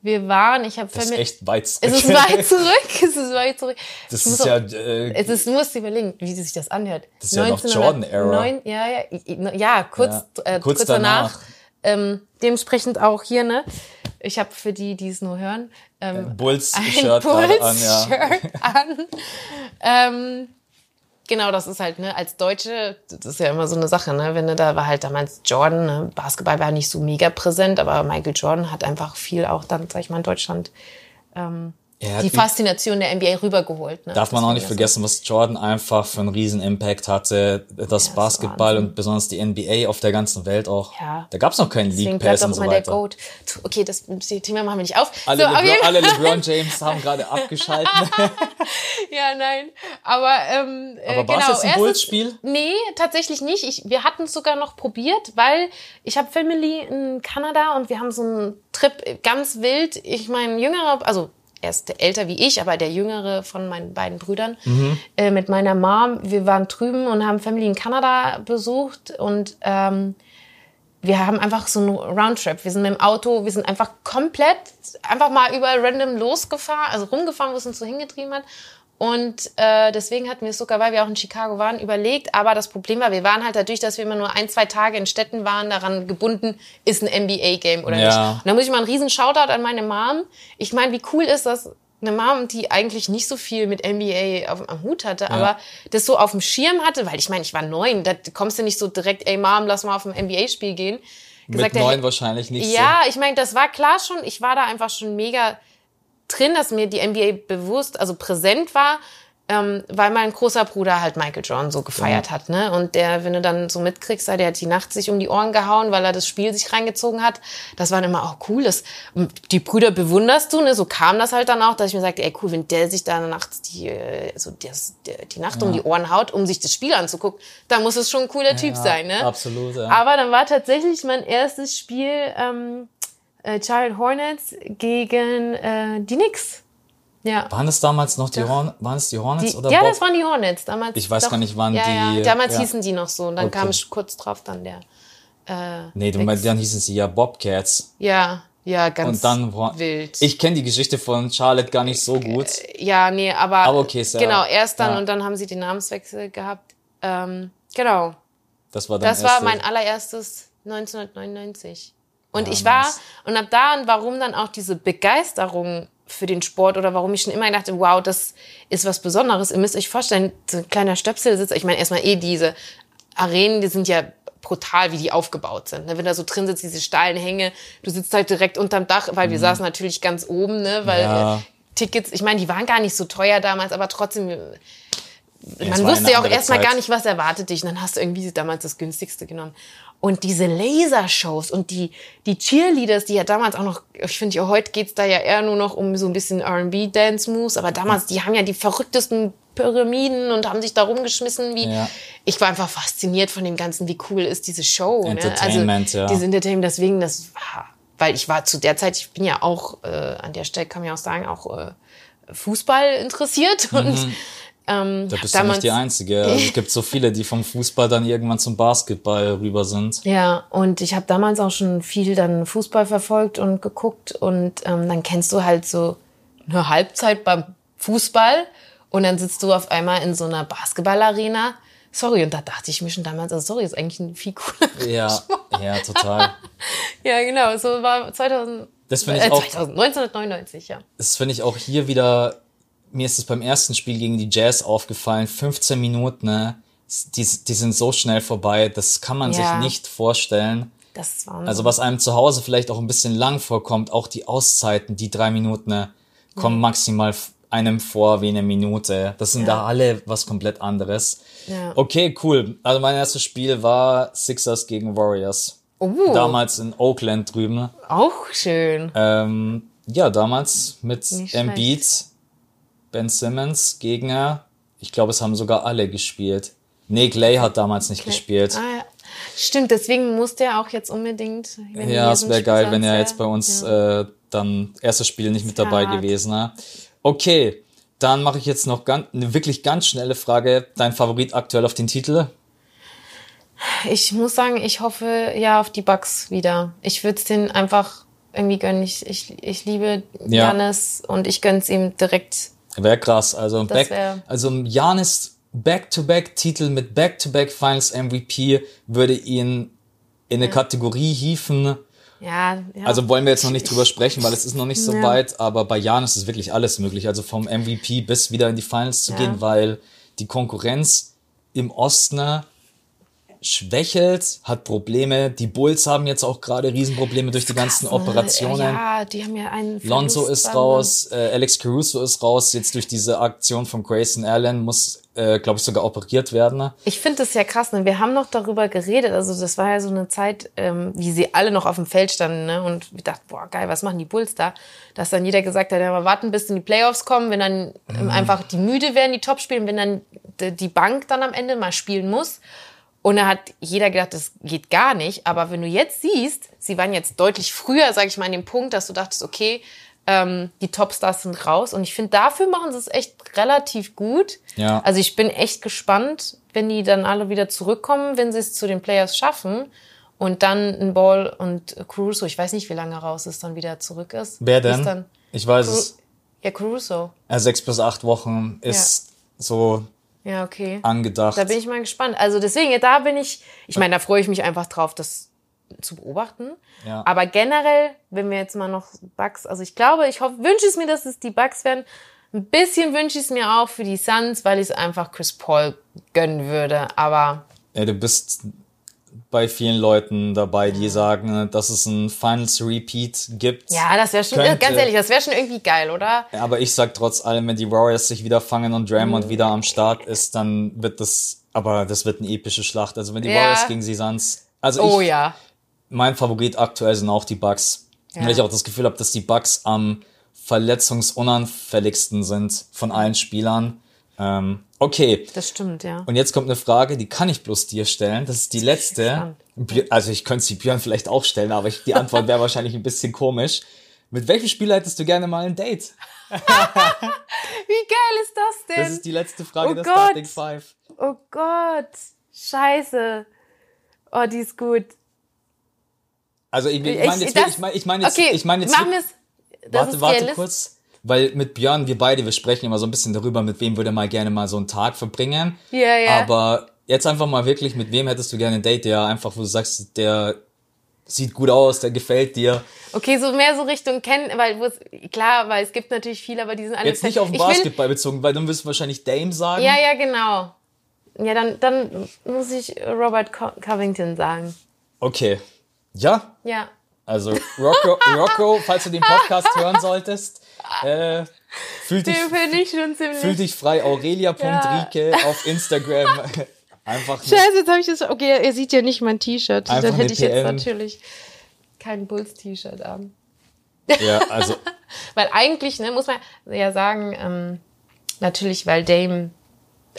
Wir waren, ich habe Das ist echt weit zurück. Es ist weit zurück. Es ist weit zurück. Das muss ist ja, auch- äh, Es ist, dir überlegen, wie sich das anhört. Das ist ja noch Jordan-Era. Ja, ja, ja, kurz, Ja, äh, kurz kurz, danach. danach. Ähm, dementsprechend auch hier, ne? Ich habe für die, die es nur hören, ähm, Bulls ein Shirt gerade an, ja. Bulls-Shirt an. Ähm, genau, das ist halt, ne, als Deutsche, das ist ja immer so eine Sache, ne, wenn du da war halt damals Jordan, ne, Basketball war nicht so mega präsent, aber Michael Jordan hat einfach viel auch dann, sag ich mal, in Deutschland ähm, die Faszination der NBA rübergeholt. Ne? Darf man Das auch nicht war vergessen, was Jordan einfach für einen riesen Impact hatte. Das ist Basketball Wahnsinn. und besonders die NBA auf der ganzen Welt auch. Ja. Da gab's noch keinen Deswegen League Pass und so immer der weiter. Goat. Okay, das, das Thema machen wir nicht auf. Alle, so, LeBron, alle LeBron James haben gerade abgeschaltet. Ja, nein. Aber, ähm, äh, Aber war's genau. jetzt ein Bulls-Spiel? Nee, tatsächlich nicht. Ich, wir hatten es sogar noch probiert, weil ich habe Family in Kanada und wir haben so einen Trip ganz wild. Ich mein jüngerer, also er ist älter wie ich, aber der jüngere von meinen beiden Brüdern, Mhm. äh, mit meiner Mom. Wir waren drüben und haben Family in Kanada besucht und ähm, wir haben einfach so einen Roundtrip. Wir sind mit dem Auto, wir sind einfach komplett, einfach mal überall random losgefahren, also rumgefahren, wo es uns so hingetrieben hat. Und äh, deswegen hatten wir es sogar, weil wir auch in Chicago waren, überlegt. Aber das Problem war, wir waren halt dadurch, dass wir immer nur ein, zwei Tage in Städten waren, daran gebunden, ist ein NBA-Game oder Ja. nicht. Und da muss ich mal einen riesen Shoutout an meine Mom. Ich meine, wie cool ist das, eine Mom, die eigentlich nicht so viel mit NBA auf, am Hut hatte, aber das so auf dem Schirm hatte, weil ich meine, ich war neun, da kommst du nicht so direkt, ey Mom, lass mal auf ein NBA-Spiel gehen. Mit der- neun wahrscheinlich nicht ja, ich meine, das war klar schon. Ich war da einfach schon mega drin, dass mir die NBA bewusst, also präsent war, ähm, weil mein großer Bruder halt Michael Jordan so gefeiert hat, ne? Und der, wenn du dann so mitkriegst, der hat die Nacht sich um die Ohren gehauen, weil er das Spiel sich reingezogen hat. Das war dann immer auch cool. Das, die Brüder bewunderst du, ne? So kam das halt dann auch, dass ich mir sagte, ey cool, wenn der sich da nachts die, äh, so das, die Nacht um die Ohren haut, um sich das Spiel anzugucken, dann muss es schon ein cooler Typ Ja, sein, ne? absolut, ja. Aber dann war tatsächlich mein erstes Spiel ähm, äh, Charlotte Hornets gegen äh, die Knicks. Ja. Waren es damals noch die, Horn waren es die Hornets Die, oder ja, Bob? das waren die Hornets. Damals Ich weiß gar nicht, wann ja, die- Ja, damals ja. hießen die noch so. Und dann Okay. kam ich kurz drauf dann der. nee, du meinst, dann hießen sie ja Bobcats. Ja, ja, ganz Und dann wild. ich kenne die Geschichte von Charlotte gar nicht so gut. ja, nee, aber, Aber okay, ja- genau, erst dann ja. und dann haben sie den Namenswechsel gehabt. Ähm, genau. Das war dann Das war mein allererstes 1999. Und Ja, ich war, nice. und ab da und warum dann auch diese Begeisterung für den Sport oder warum ich schon immer dachte, wow, das ist was Besonderes. Ihr müsst euch vorstellen, so ein kleiner Stöpsel sitzt, ich meine erstmal eh diese Arenen, die sind ja brutal, wie die aufgebaut sind. ne? Wenn da so drin sitzt, diese steilen Hänge, du sitzt halt direkt unterm Dach, weil wir saßen natürlich ganz oben, ne, weil Mhm. Ja. äh, Tickets, ich meine, die waren gar nicht so teuer damals, aber trotzdem, es man wusste ja auch erstmal Zeit. gar nicht, was erwartet dich. Und dann hast du irgendwie damals das günstigste genommen. Und diese Lasershows und die, die Cheerleaders, die ja damals auch noch, ich finde ja heute geht's da ja eher nur noch um so ein bisschen R&B-Dance-Moves, aber damals, die haben ja die verrücktesten Pyramiden und haben sich da rumgeschmissen, wie, Ja. ich war einfach fasziniert von dem Ganzen, wie cool ist diese Show. Entertainment, ne? also, ja. Dieses Entertainment, deswegen, das war, weil ich war zu der Zeit, ich bin ja auch, äh, an der Stelle kann man ja auch sagen, auch äh, Fußball interessiert und ähm, Da bist du nicht die Einzige. Also es gibt so viele, die vom Fußball dann irgendwann zum Basketball rüber sind. Ja, und ich habe damals auch schon viel dann Fußball verfolgt und geguckt und ähm, dann kennst du halt so eine Halbzeit beim Fußball und dann sitzt du auf einmal in so einer Basketballarena. Sorry, und da dachte ich mir schon damals, also sorry, ist eigentlich ein viel cooler. Ja, ja, total. Ja, genau, so war 2000, Das ich äh, auch- 2000, 1999, ja. Das finde ich auch hier wieder, mir ist es beim ersten Spiel gegen die Jazz aufgefallen, 15 Minuten, ne? Die, die sind so schnell vorbei, das kann man Ja. sich nicht vorstellen. Das ist Wahnsinn. Also was einem zu Hause vielleicht auch ein bisschen lang vorkommt, auch die Auszeiten, die drei Minuten, ne, kommen maximal f- einem vor wie eine Minute. Das sind da alle was komplett anderes. Ja. Okay, cool. Also mein erstes Spiel war Sixers gegen Warriors. Oh. Damals in Oakland drüben. Auch schön. Ähm, ja, damals mit Embiid, Ben Simmons, Gegner. Ich glaube, es haben sogar alle gespielt. Nee, Clay hat damals nicht gespielt. Ah, ja. Stimmt, deswegen musste er auch jetzt unbedingt. Ja, es wäre geil, wenn er jetzt bei uns ja. äh, dann erstes Spiel nicht mit dabei hart. gewesen. Ne? Okay, dann mache ich jetzt noch ganz, eine wirklich ganz schnelle Frage. Dein Favorit aktuell auf den Titel? Ich muss sagen, ich hoffe ja auf die Bugs wieder. Ich würde es denen einfach irgendwie gönnen. Ich, ich, ich liebe Ja. Janis und ich gönn's ihm direkt. Wäre krass. Also, Das back, also Janis Back-to-Back-Titel mit Back-to-Back Finals MVP würde ihn in eine Kategorie hieven. Ja, ja. Also wollen wir jetzt noch nicht drüber sprechen, weil es ist noch nicht so Ja. weit, aber bei Janis ist wirklich alles möglich. Also vom MVP bis wieder in die Finals zu Ja. gehen, weil die Konkurrenz im Osten schwächelt, hat Probleme. Die Bulls haben jetzt auch gerade Riesenprobleme durch die ganzen Krass, ne? Operationen. Ja, die haben ja einen Lonzo Verlust ist beim- raus, äh, Alex Caruso ist raus. Jetzt durch diese Aktion von Grayson Allen muss, äh, glaube ich, sogar operiert werden. Ich finde das ja krass, ne? Wir haben noch darüber geredet. Also das war ja so eine Zeit, ähm, wie sie alle noch auf dem Feld standen, ne? Und wir dachten, boah, geil, was machen die Bulls da? Dass dann jeder gesagt hat, ja, mal warten, bis in die Playoffs kommen, wenn dann ähm, einfach die müde werden, die Top spielen, wenn dann die Bank dann am Ende mal spielen muss. Und da hat jeder gedacht, das geht gar nicht. Aber wenn du jetzt siehst, sie waren jetzt deutlich früher, sage ich mal, an dem Punkt, dass du dachtest, okay, ähm, die Topstars sind raus. Und ich finde, dafür machen sie es echt relativ gut. Ja. Also ich bin echt gespannt, wenn die dann alle wieder zurückkommen, wenn sie es zu den Playoffs schaffen. Und dann ein Ball und Caruso, ich weiß nicht, wie lange raus es dann wieder zurück ist. Wer Ist denn? Dann, ich weiß es. ja, Caruso. Äh, sechs bis acht Wochen ist so Ja, okay. angedacht. Da bin ich mal gespannt. Also deswegen, da bin ich, ich meine, da freue ich mich einfach drauf, das zu beobachten. Ja. Aber generell, wenn wir jetzt mal noch Bugs, also ich glaube, ich hoffe, wünsche es mir, dass es die Bugs werden. Ein bisschen wünsche ich es mir auch für die Suns, weil ich es einfach Chris Paul gönnen würde. Aber Ja, du bist bei vielen Leuten dabei, die sagen, dass es ein Finals Repeat gibt. ja, das wäre schon, Könnte. ganz ehrlich, das wäre schon irgendwie geil, oder? Aber ich sag trotz allem, wenn die Warriors sich wieder fangen und Mhm. Draymond wieder am Start ist, dann wird das, aber das wird eine epische Schlacht. Also wenn die Ja. Warriors gegen die Suns, also Oh ich, ja. mein Favorit aktuell sind auch die Bucks. Ja. Weil ich auch das Gefühl habe, dass die Bucks am verletzungsunanfälligsten sind von allen Spielern. Ähm, okay. Das stimmt, ja. Und jetzt kommt eine Frage, die kann ich bloß dir stellen. Das ist die letzte. Also ich könnte sie Björn vielleicht auch stellen, aber ich, die Antwort wäre wahrscheinlich ein bisschen komisch. Mit welchem Spieler hättest du gerne mal ein Date? Wie geil ist das denn? Das ist die letzte Frage Oh der Gott. Starting Five. oh Gott. Scheiße. Oh, die ist gut. Also ich, ich Ich- meine jetzt, das- ich meine ich meine jetzt, okay, ich meine jetzt, machen wir es. Das warte, warte kurz, weil mit Björn, wir beide, wir sprechen immer so ein bisschen darüber, mit wem würde mal gerne mal so einen Tag verbringen. Ja, ja. Aber jetzt einfach mal wirklich, mit wem hättest du gerne ein Date, der einfach, wo du sagst, der sieht gut aus, der gefällt dir. Okay, so mehr so Richtung kennen, weil klar, weil es gibt natürlich viele, aber die sind alle. Jetzt nicht auf den Ich will- Basketball bezogen, weil dann wirst du wahrscheinlich Dame sagen. Ja, ja, genau. Ja, dann, dann muss ich Robert Co Covington sagen. Okay. Ja, Ja. also Rocco, Rocco, falls du den Podcast hören solltest, äh, fühl dich, fühl dich frei, aurelia.rieke auf Instagram. Einfach Scheiße, jetzt habe ich das. Okay, ihr seht ja nicht mein T-Shirt. Dann hätte ich jetzt natürlich kein Bulls-T-Shirt an. Ja, also Weil eigentlich, ne, muss man ja sagen, ähm, natürlich, weil Dame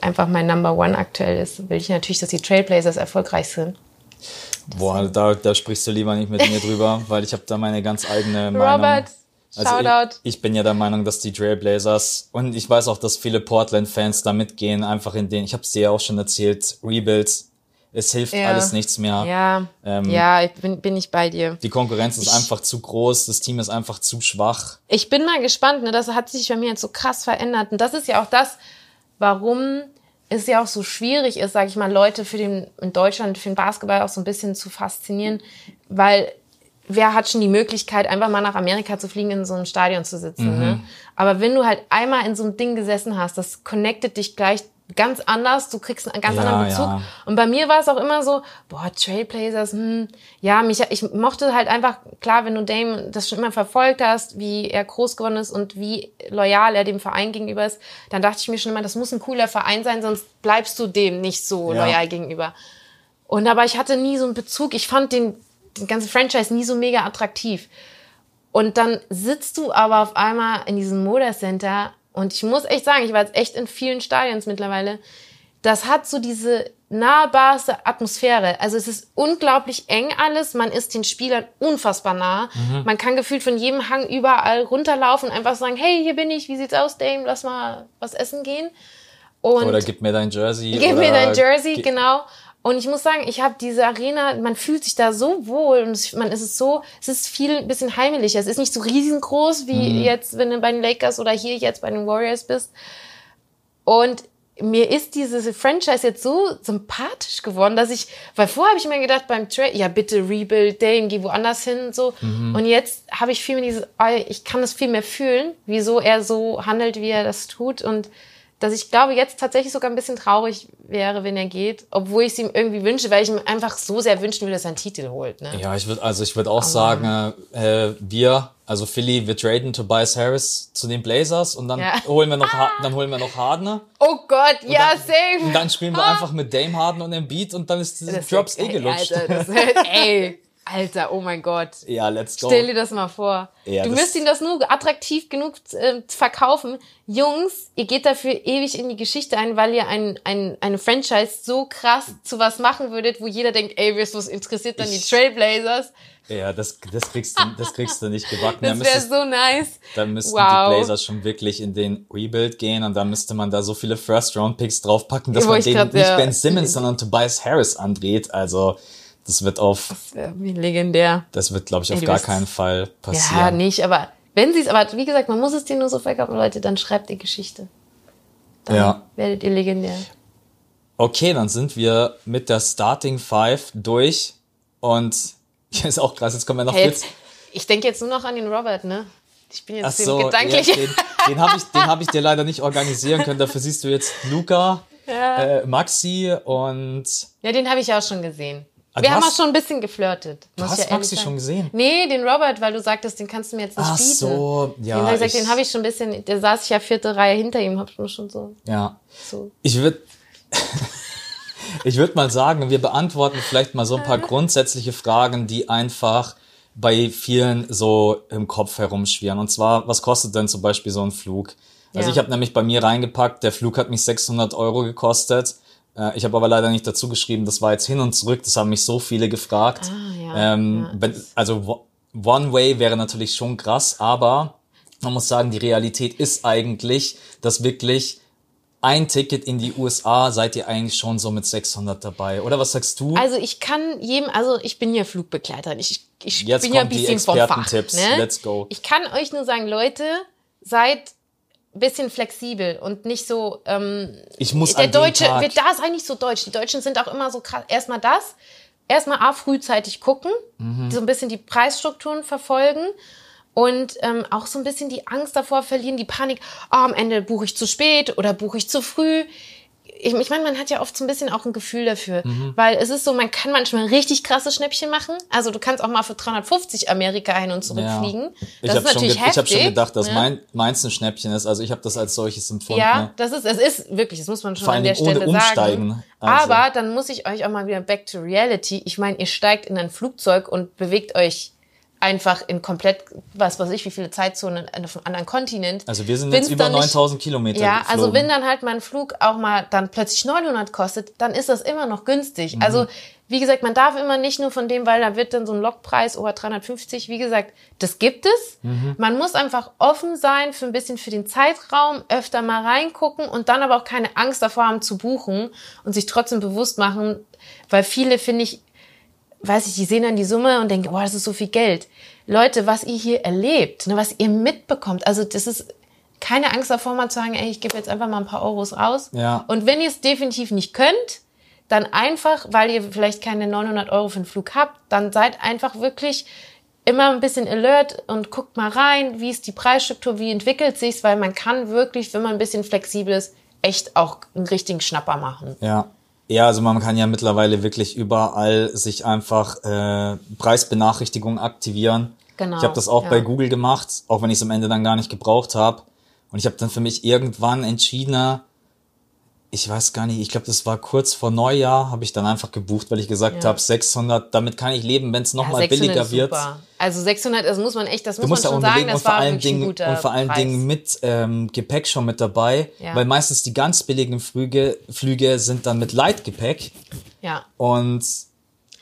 einfach mein Number One aktuell ist, will ich natürlich, dass die Trailblazers erfolgreich sind. Boah, da, da sprichst du lieber nicht mit mir drüber, weil ich habe da meine ganz eigene Meinung. Robert, Shoutout. Also ich, ich bin ja der Meinung, dass die Trailblazers und ich weiß auch, dass viele Portland-Fans da mitgehen, einfach in den, ich habe es dir ja auch schon erzählt, Rebuilds, es hilft Ja. alles nichts mehr. Ja, Ähm, ja, ich bin, bin ich bei dir. Die Konkurrenz ist einfach zu groß, das Team ist einfach zu schwach. Ich bin mal gespannt, ne? Das hat sich bei mir jetzt so krass verändert. Und das ist ja auch das, warum es ja auch so schwierig ist, sage ich mal, Leute für den in Deutschland für den Basketball auch so ein bisschen zu faszinieren, weil wer hat schon die Möglichkeit, einfach mal nach Amerika zu fliegen, in so einem Stadion zu sitzen. Ne? Aber wenn du halt einmal in so einem Ding gesessen hast, das connectet dich gleich ganz anders, du kriegst einen ganz Ja, anderen Bezug. ja. Und bei mir war es auch immer so, boah, Trailblazers, hm, ja, mich, ich mochte halt einfach, klar, wenn du Dame das schon immer verfolgt hast, wie er groß geworden ist und wie loyal er dem Verein gegenüber ist, dann dachte ich mir schon immer, das muss ein cooler Verein sein, sonst bleibst du dem nicht so Ja. loyal gegenüber. Und aber ich hatte nie so einen Bezug, ich fand den, den ganzen Franchise nie so mega attraktiv. Und dann sitzt du aber auf einmal in diesem Moda Center und ich muss echt sagen, ich war jetzt echt in vielen Stadions mittlerweile. Das hat so diese nahbarste Atmosphäre. Also es ist unglaublich eng alles. Man ist den Spielern unfassbar nah. Man kann gefühlt von jedem Hang überall runterlaufen und einfach sagen, hey, hier bin ich, wie sieht's aus, Dame? Lass mal was essen gehen. Und Oder gib mir dein Jersey. Gib mir dein Jersey, ge- genau. Und ich muss sagen, ich habe diese Arena, man fühlt sich da so wohl und es, man ist es so, es ist viel ein bisschen heimelicher. Es ist nicht so riesengroß wie Mhm. jetzt, wenn du bei den Lakers oder hier jetzt bei den Warriors bist. Und mir ist diese Franchise jetzt so sympathisch geworden, dass ich, weil vorher habe ich mir gedacht beim Trade, ja bitte rebuild Dame, geh woanders hin und so. Mhm. Und jetzt habe ich viel mehr dieses, ah, ich kann das viel mehr fühlen, wieso er so handelt, wie er das tut und dass ich glaube, jetzt tatsächlich sogar ein bisschen traurig wäre, wenn er geht, obwohl ich es ihm irgendwie wünsche, weil ich ihm einfach so sehr wünschen würde, dass er einen Titel holt. Ne? Ja, ich würde also ich würde auch sagen, äh, wir, also Philly, wir traden Tobias Harris zu den Blazers und dann Ja. holen wir noch Ha- dann holen wir noch Harden. Oh Gott, ja, dann, same. Und dann spielen wir einfach mit Dame Harden und Embiid und dann ist diese Drops eh gelutscht. Alter, das, ey, Alter, oh mein Gott. ja, let's go. Stell dir das mal vor. Ja, du müsst ihm das nur attraktiv genug äh, verkaufen. Jungs, ihr geht dafür ewig in die Geschichte ein, weil ihr ein, ein, eine Franchise so krass zu was machen würdet, wo jeder denkt, ey, wirst du was interessiert dann die Trailblazers. Ja, das, das kriegst du, das kriegst du nicht gebacken. Da Das wäre so nice. Dann müssten Wow. die Blazers schon wirklich in den Rebuild gehen und dann müsste man da so viele First-Round-Picks draufpacken, dass Wo man ich den grad, nicht ja. Ben Simmons, sondern Tobias Harris andreht. Also das wird auf, Das legendär. das wird, glaube ich, auf gar bist- keinen Fall passieren. Ja, nicht, aber wenn sie es, aber wie gesagt, man muss es dir nur so verkaufen, Leute, dann schreibt ihr Geschichte. Dann Ja. werdet ihr legendär. Okay, dann sind wir mit der Starting Five durch und hier ist auch krass, jetzt kommen wir noch Hey, jetzt. jetzt, ich denke jetzt nur noch an den Robert, ne? Ich bin Ach jetzt so, gedanklich. ja, den, den habe ich, den hab ich dir leider nicht organisieren können. Dafür siehst du jetzt Luca, äh, Maxi und Ja, den habe ich auch schon gesehen. Ah, Wir haben hast- auch schon ein bisschen geflirtet. Du hast ich ja Maxi schon gesehen? Nee, den Robert, weil du sagtest, den kannst du mir jetzt nicht Ach bieten. so, ja, Den habe ich gesagt, ich- den habe ich schon ein bisschen, der saß ich ja vierte Reihe hinter ihm, hab schon schon so, ja. so. Ich würde ich würd mal sagen, wir beantworten vielleicht mal so ein paar grundsätzliche Fragen, die einfach bei vielen so im Kopf herumschwirren. Und zwar, was kostet denn zum Beispiel so ein Flug? Also Ja. ich habe nämlich bei mir reingepackt, der Flug hat mich 600 Euro gekostet. Äh, Ich habe aber leider nicht dazu geschrieben, das war jetzt hin und zurück. Das haben mich so viele gefragt. Ah, ja. ähm, Ja, wenn, also One Way wäre natürlich schon krass, aber man muss sagen, die Realität ist eigentlich, dass wirklich ein Ticket in die USA seid ihr eigentlich schon so mit 600 dabei. Oder was sagst du? Also ich kann jedem, also ich bin ja Flugbegleiterin, ich, ich Jetzt bin ja ein bisschen vom Fach. Expertentipps. Ne? Let's go. Ich kann euch nur sagen, Leute, seid bisschen flexibel und nicht so, ähm, ich muss der Deutsche, wird da ist eigentlich so deutsch. Die Deutschen sind auch immer so krass. Erstmal das, erstmal A, frühzeitig gucken, Mhm. so ein bisschen die Preisstrukturen verfolgen und ähm, auch so ein bisschen die Angst davor verlieren, die Panik, ah, am Ende buche ich zu spät oder buche ich zu früh. Ich, ich meine, man hat ja oft so ein bisschen auch ein Gefühl dafür, Mhm. weil es ist so, man kann manchmal richtig krasse Schnäppchen machen. Also du kannst auch mal für 350 Amerika hin und zurück Ja. fliegen. ich Das ist schon, ge- ich hab schon heftig, gedacht, dass ne? mein, meins ein Schnäppchen ist. Also ich habe das als solches empfunden. Ja, ne? das ist, es ist wirklich, das muss man schon Vor an der Dingen ohne Stelle Umsteigen, sagen. also. Aber dann muss ich euch auch mal wieder back to reality. Ich meine, ihr steigt in ein Flugzeug und bewegt euch einfach in komplett, was weiß ich, wie viele Zeitzonen an einem anderen Kontinent. Also wir sind Wenn's jetzt über dann nicht- 9000 Kilometer Ja, geflogen. also wenn dann halt mein Flug auch mal dann plötzlich 900 kostet, dann ist das immer noch günstig. Mhm. Also wie gesagt, man darf immer nicht nur von dem, weil da wird dann so ein Lokpreis über 350. Wie gesagt, das gibt es. Mhm. Man muss einfach offen sein für ein bisschen für den Zeitraum, öfter mal reingucken und dann aber auch keine Angst davor haben zu buchen und sich trotzdem bewusst machen, weil viele finde ich weiß ich, die sehen dann die Summe und denken, boah, das ist so viel Geld. Leute, was ihr hier erlebt, ne, was ihr mitbekommt, also das ist keine Angst davor, mal zu sagen, ey, ich gebe jetzt einfach mal ein paar Euros raus. Ja. Und wenn ihr es definitiv nicht könnt, dann einfach, weil ihr vielleicht keine 900 Euro für den Flug habt, dann seid einfach wirklich immer ein bisschen alert und guckt mal rein, wie ist die Preisstruktur, wie entwickelt sich's, weil man kann wirklich, wenn man ein bisschen flexibel ist, echt auch einen richtigen Schnapper machen. Ja. Ja, also man kann ja mittlerweile wirklich überall sich einfach äh, Preisbenachrichtigungen aktivieren. Genau, Ich habe das auch ja. bei Google gemacht, auch wenn ich es am Ende dann gar nicht gebraucht habe. Und ich habe dann für mich irgendwann entschieden, ich weiß gar nicht, ich glaube, das war kurz vor Neujahr, habe ich dann einfach gebucht, weil ich gesagt Ja. habe, 600, damit kann ich leben, wenn es Ja, nochmal 600 billiger wird. Also 600, das muss man echt, das Du muss ja man schon sagen, überlegen und das vor war allen Dingen guter und vor allen Preis. Dingen mit ähm, Gepäck schon mit dabei, Ja. weil meistens die ganz billigen Flüge, Flüge sind dann mit Leitgepäck Ja. und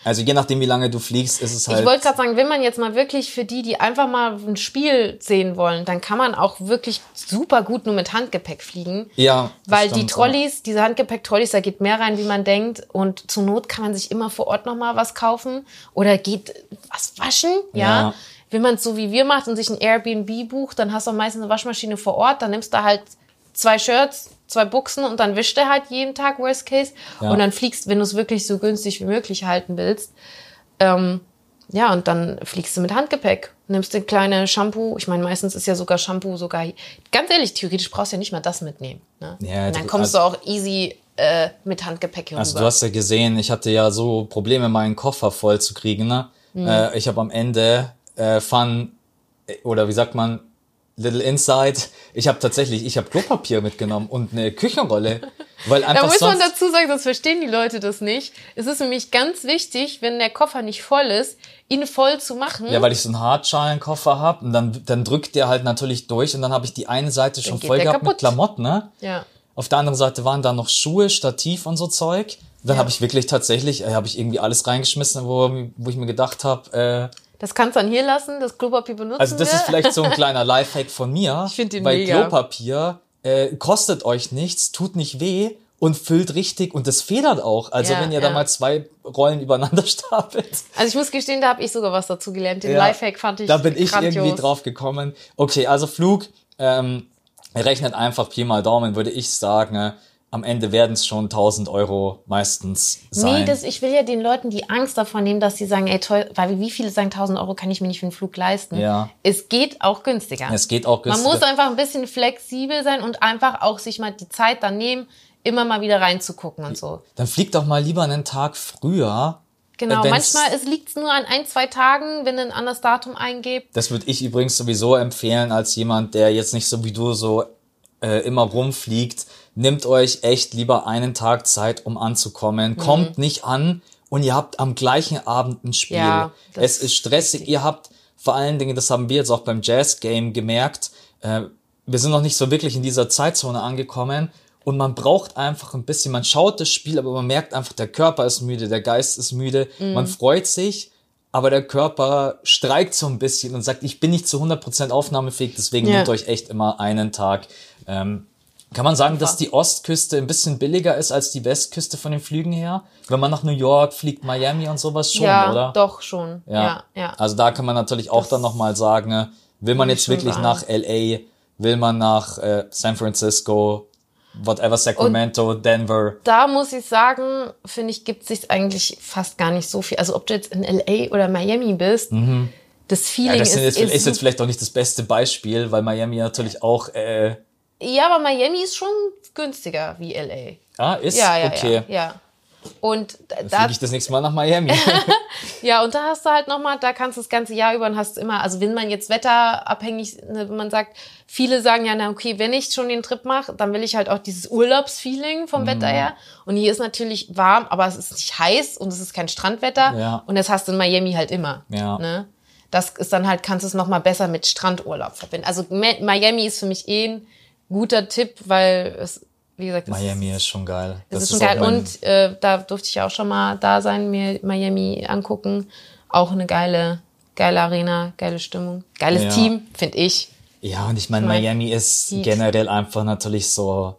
also je nachdem wie lange du fliegst, ist es halt Ich wollte gerade sagen, wenn man jetzt mal wirklich für die, die einfach mal ein Spiel sehen wollen, dann kann man auch wirklich super gut nur mit Handgepäck fliegen. ja, Weil die stimmt, Trolleys, diese Handgepäck-Trolleys, da geht mehr rein, wie man denkt. Und zur Not kann man sich immer vor Ort nochmal was kaufen. Oder geht was waschen, ja. Ja. Wenn man es so wie wir macht und sich ein Airbnb bucht, dann hast du meistens eine Waschmaschine vor Ort. Dann nimmst du halt zwei Shirts, zwei Buchsen und dann wischt er halt jeden Tag, worst case. Ja. Und dann fliegst, wenn du es wirklich so günstig wie möglich halten willst. Ähm, ja, und dann fliegst du mit Handgepäck, nimmst ein kleine Shampoo. Ich meine, meistens ist ja sogar Shampoo sogar, ganz ehrlich, theoretisch brauchst du ja nicht mal das mitnehmen. Ne? Ja, und dann kommst du auch easy äh, mit Handgepäck hier Also du hast ja gesehen, ich hatte ja so Probleme, meinen Koffer voll zu kriegen. Ne? Mhm. Äh, ich habe am Ende äh, Fun, äh, oder wie sagt man, Little Insight, ich habe tatsächlich, ich habe Klopapier mitgenommen und eine Küchenrolle. Weil einfach Da muss man dazu sagen, sonst verstehen die Leute das nicht. Es ist nämlich ganz wichtig, wenn der Koffer nicht voll ist, ihn voll zu machen. Ja, weil ich so einen Hartschalenkoffer hab und dann, dann drückt der halt natürlich durch und dann habe ich die eine Seite schon voll gehabt mit kaputt. Klamotten, ne? ja. Auf der anderen Seite waren da noch Schuhe, Stativ und so Zeug. Dann Ja. habe ich wirklich tatsächlich, äh, habe ich irgendwie alles reingeschmissen, wo, wo ich mir gedacht habe, äh, Das kannst du dann hier lassen, das Klopapier benutzen also das wir. ist vielleicht so ein kleiner Lifehack von mir. Ich find den Weil mega. Klopapier äh, kostet euch nichts, tut nicht weh und füllt richtig und das federt auch. Also Ja, wenn ihr da ja. mal zwei Rollen übereinander stapelt. Also ich muss gestehen, da habe ich sogar was dazu gelernt. Den Ja, Lifehack fand ich Da bin ich grandios. irgendwie drauf gekommen. Okay, also Flug, ähm, rechnet einfach Pi mal Daumen, würde ich sagen. Am Ende werden es schon 1000 Euro meistens sein. Nee, das, ich will ja den Leuten die Angst davon nehmen, dass sie sagen, ey, toll, weil wie viele sagen, 1000 Euro kann ich mir nicht für einen Flug leisten. Ja. Es geht auch günstiger. es geht auch Man günstiger. muss einfach ein bisschen flexibel sein und einfach auch sich mal die Zeit dann nehmen, immer mal wieder reinzugucken und so. Dann fliegt doch mal lieber einen Tag früher. Genau, Äh, wenn's- manchmal es liegt nur an ein, zwei Tagen, wenn ihr ein anderes Datum eingebt. Das würde ich übrigens sowieso empfehlen als jemand, der jetzt nicht so wie du so äh, immer rumfliegt. Nehmt euch echt lieber einen Tag Zeit, um Mhm. anzukommen. Kommt nicht an und ihr habt am gleichen Abend ein Spiel. Ja, es ist stressig. Ihr habt vor allen Dingen, das haben wir jetzt auch beim Jazz Game gemerkt, äh, wir sind noch nicht so wirklich in dieser Zeitzone angekommen. Und man braucht einfach ein bisschen, man schaut das Spiel, aber man merkt einfach, der Körper ist müde, der Geist ist müde, Mhm. man freut sich, aber der Körper streikt so ein bisschen und sagt, ich bin nicht zu 100% aufnahmefähig, deswegen Ja. nehmt euch echt immer einen Tag. Ähm, kann man sagen, dass die Ostküste ein bisschen billiger ist als die Westküste von den Flügen her? Wenn man nach New York fliegt, Miami und sowas schon, ja, oder? doch schon. Ja, ja. Also da kann man natürlich auch dann nochmal sagen, äh, will man jetzt wirklich sagen. nach LA, will man nach äh, San Francisco, whatever, Sacramento, Denver. Da muss ich sagen, finde ich, gibt es sich eigentlich fast gar nicht so viel. Also ob du jetzt in LA oder Miami bist, das Feeling Mhm. Ja, das ist, ist, ist jetzt vielleicht auch nicht das beste Beispiel, weil Miami natürlich auch, äh, Ja, aber Miami ist schon günstiger wie LA. ah, ist, Ja, ja, okay. ja, ja. Und da, Fliege ich das nächste Mal nach Miami. ja, und da hast du halt nochmal, da kannst du das ganze Jahr über und hast immer, also wenn man jetzt wetterabhängig, ne, wenn man sagt, viele sagen ja, na okay, wenn ich schon den Trip mache, dann will ich halt auch dieses Urlaubsfeeling vom Wetter Mhm. her. Und hier ist natürlich warm, aber es ist nicht heiß und es ist kein Strandwetter. Ja. Und das hast du in Miami halt immer. Ja. Ne? Das ist dann halt, kannst du es nochmal besser mit Strandurlaub verbinden. Also Mi- Miami ist für mich eh ein guter Tipp, weil es, wie gesagt, es Miami ist schon geil. das, ist auch schon geil. Und äh, da durfte ich ja auch schon mal da sein, mir Miami angucken. Auch eine geile, geile Arena, geile Stimmung. Geiles Ja. Team, finde ich. Ja, und ich meine, mein Miami ist Heat. generell einfach natürlich so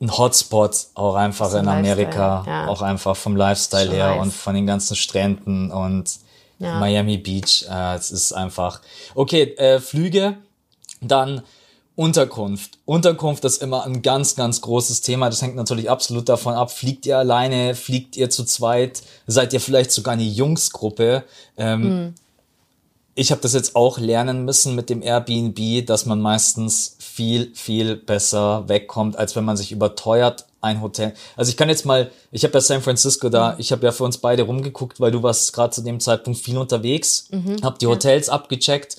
ein Hotspot, auch einfach Vom in Amerika, ja. auch einfach vom Lifestyle Schon her nice. und von den ganzen Stränden und Ja. Miami Beach. Äh, es ist einfach. Okay, äh, Flüge, dann Unterkunft. Unterkunft ist immer ein ganz, ganz großes Thema. Das hängt natürlich absolut davon ab, fliegt ihr alleine, fliegt ihr zu zweit, seid ihr vielleicht sogar eine Jungsgruppe. Ähm, ich habe das jetzt auch lernen müssen mit dem Airbnb, dass man meistens viel, viel besser wegkommt, als wenn man sich überteuert ein Hotel. Also ich kann jetzt mal, ich habe ja San Francisco da, ich habe ja für uns beide rumgeguckt, weil du warst gerade zu dem Zeitpunkt viel unterwegs, habt die Hotels abgecheckt.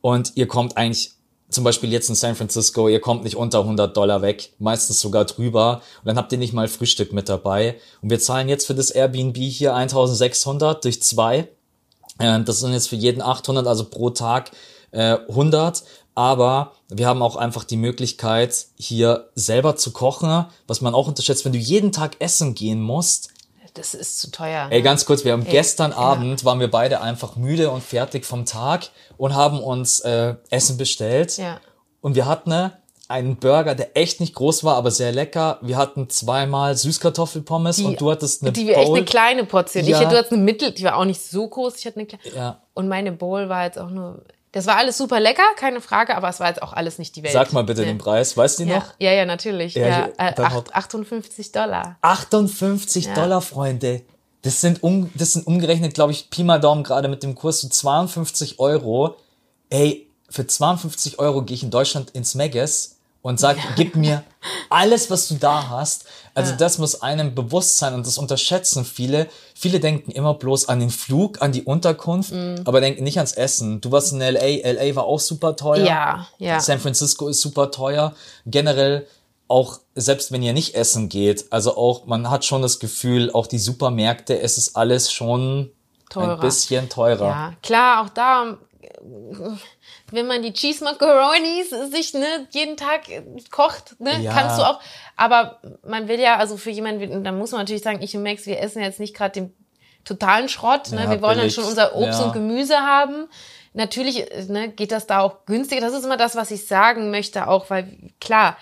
Und ihr kommt eigentlich zum Beispiel jetzt in San Francisco, ihr kommt nicht unter 100 Dollar weg, meistens sogar drüber und dann habt ihr nicht mal Frühstück mit dabei und wir zahlen jetzt für das Airbnb hier 1600 durch zwei äh, Das sind jetzt für jeden 800, also pro Tag äh, 100. Aber wir haben auch einfach die Möglichkeit, hier selber zu kochen, was man auch unterschätzt. Wenn du jeden Tag essen gehen musst, Das ist zu teuer. Ey, ganz kurz, wir haben gestern ja. Abend, waren wir beide einfach müde und fertig vom Tag und haben uns äh, Essen bestellt. Ja. Und wir hatten äh, einen Burger, der echt nicht groß war, aber sehr lecker. Wir hatten zweimal Süßkartoffelpommes und du hattest eine die war echt eine kleine Portion. Ja. Ich, du hattest eine Mittel, die war auch nicht so groß. Ich hatte eine kleine. Ja. Und meine Bowl war jetzt auch nur. Das war alles super lecker, keine Frage, aber es war jetzt auch alles nicht die Welt. Sag mal bitte Ja. den Preis, weißt du Ja, noch? ja, ja, natürlich. Ja, Ja, äh, dann acht- haut- 58 Dollar. 58 Ja. Dollar, Freunde. Das sind, um, das sind umgerechnet, glaube ich, Pi mal Daumen gerade mit dem Kurs so 52 Euro. Ey, für 52 Euro gehe ich in Deutschland ins Megas und sag, gib mir alles, was du da hast. Also das muss einem bewusst sein und das unterschätzen viele. Viele denken immer bloß an den Flug, an die Unterkunft, Mhm. aber denken nicht ans Essen. Du warst in LA, LA war auch super teuer. Ja, ja. San Francisco ist super teuer. Generell auch, selbst wenn ihr nicht essen geht, also auch, man hat schon das Gefühl, auch die Supermärkte, es ist alles schon Teurer. ein bisschen teurer. Ja, klar, auch da, wenn man die Cheese Macaronis sich ne, jeden Tag äh, kocht, ne, Ja. kannst du auch. Aber man will ja, also für jemanden, da muss man natürlich sagen, ich und Max, wir essen jetzt nicht gerade den totalen Schrott. Ne? Ja, wir wollen dann billig. schon unser Obst Ja. und Gemüse haben. Natürlich äh, ne, geht das da auch günstiger. Das ist immer das, was ich sagen möchte, auch weil klar,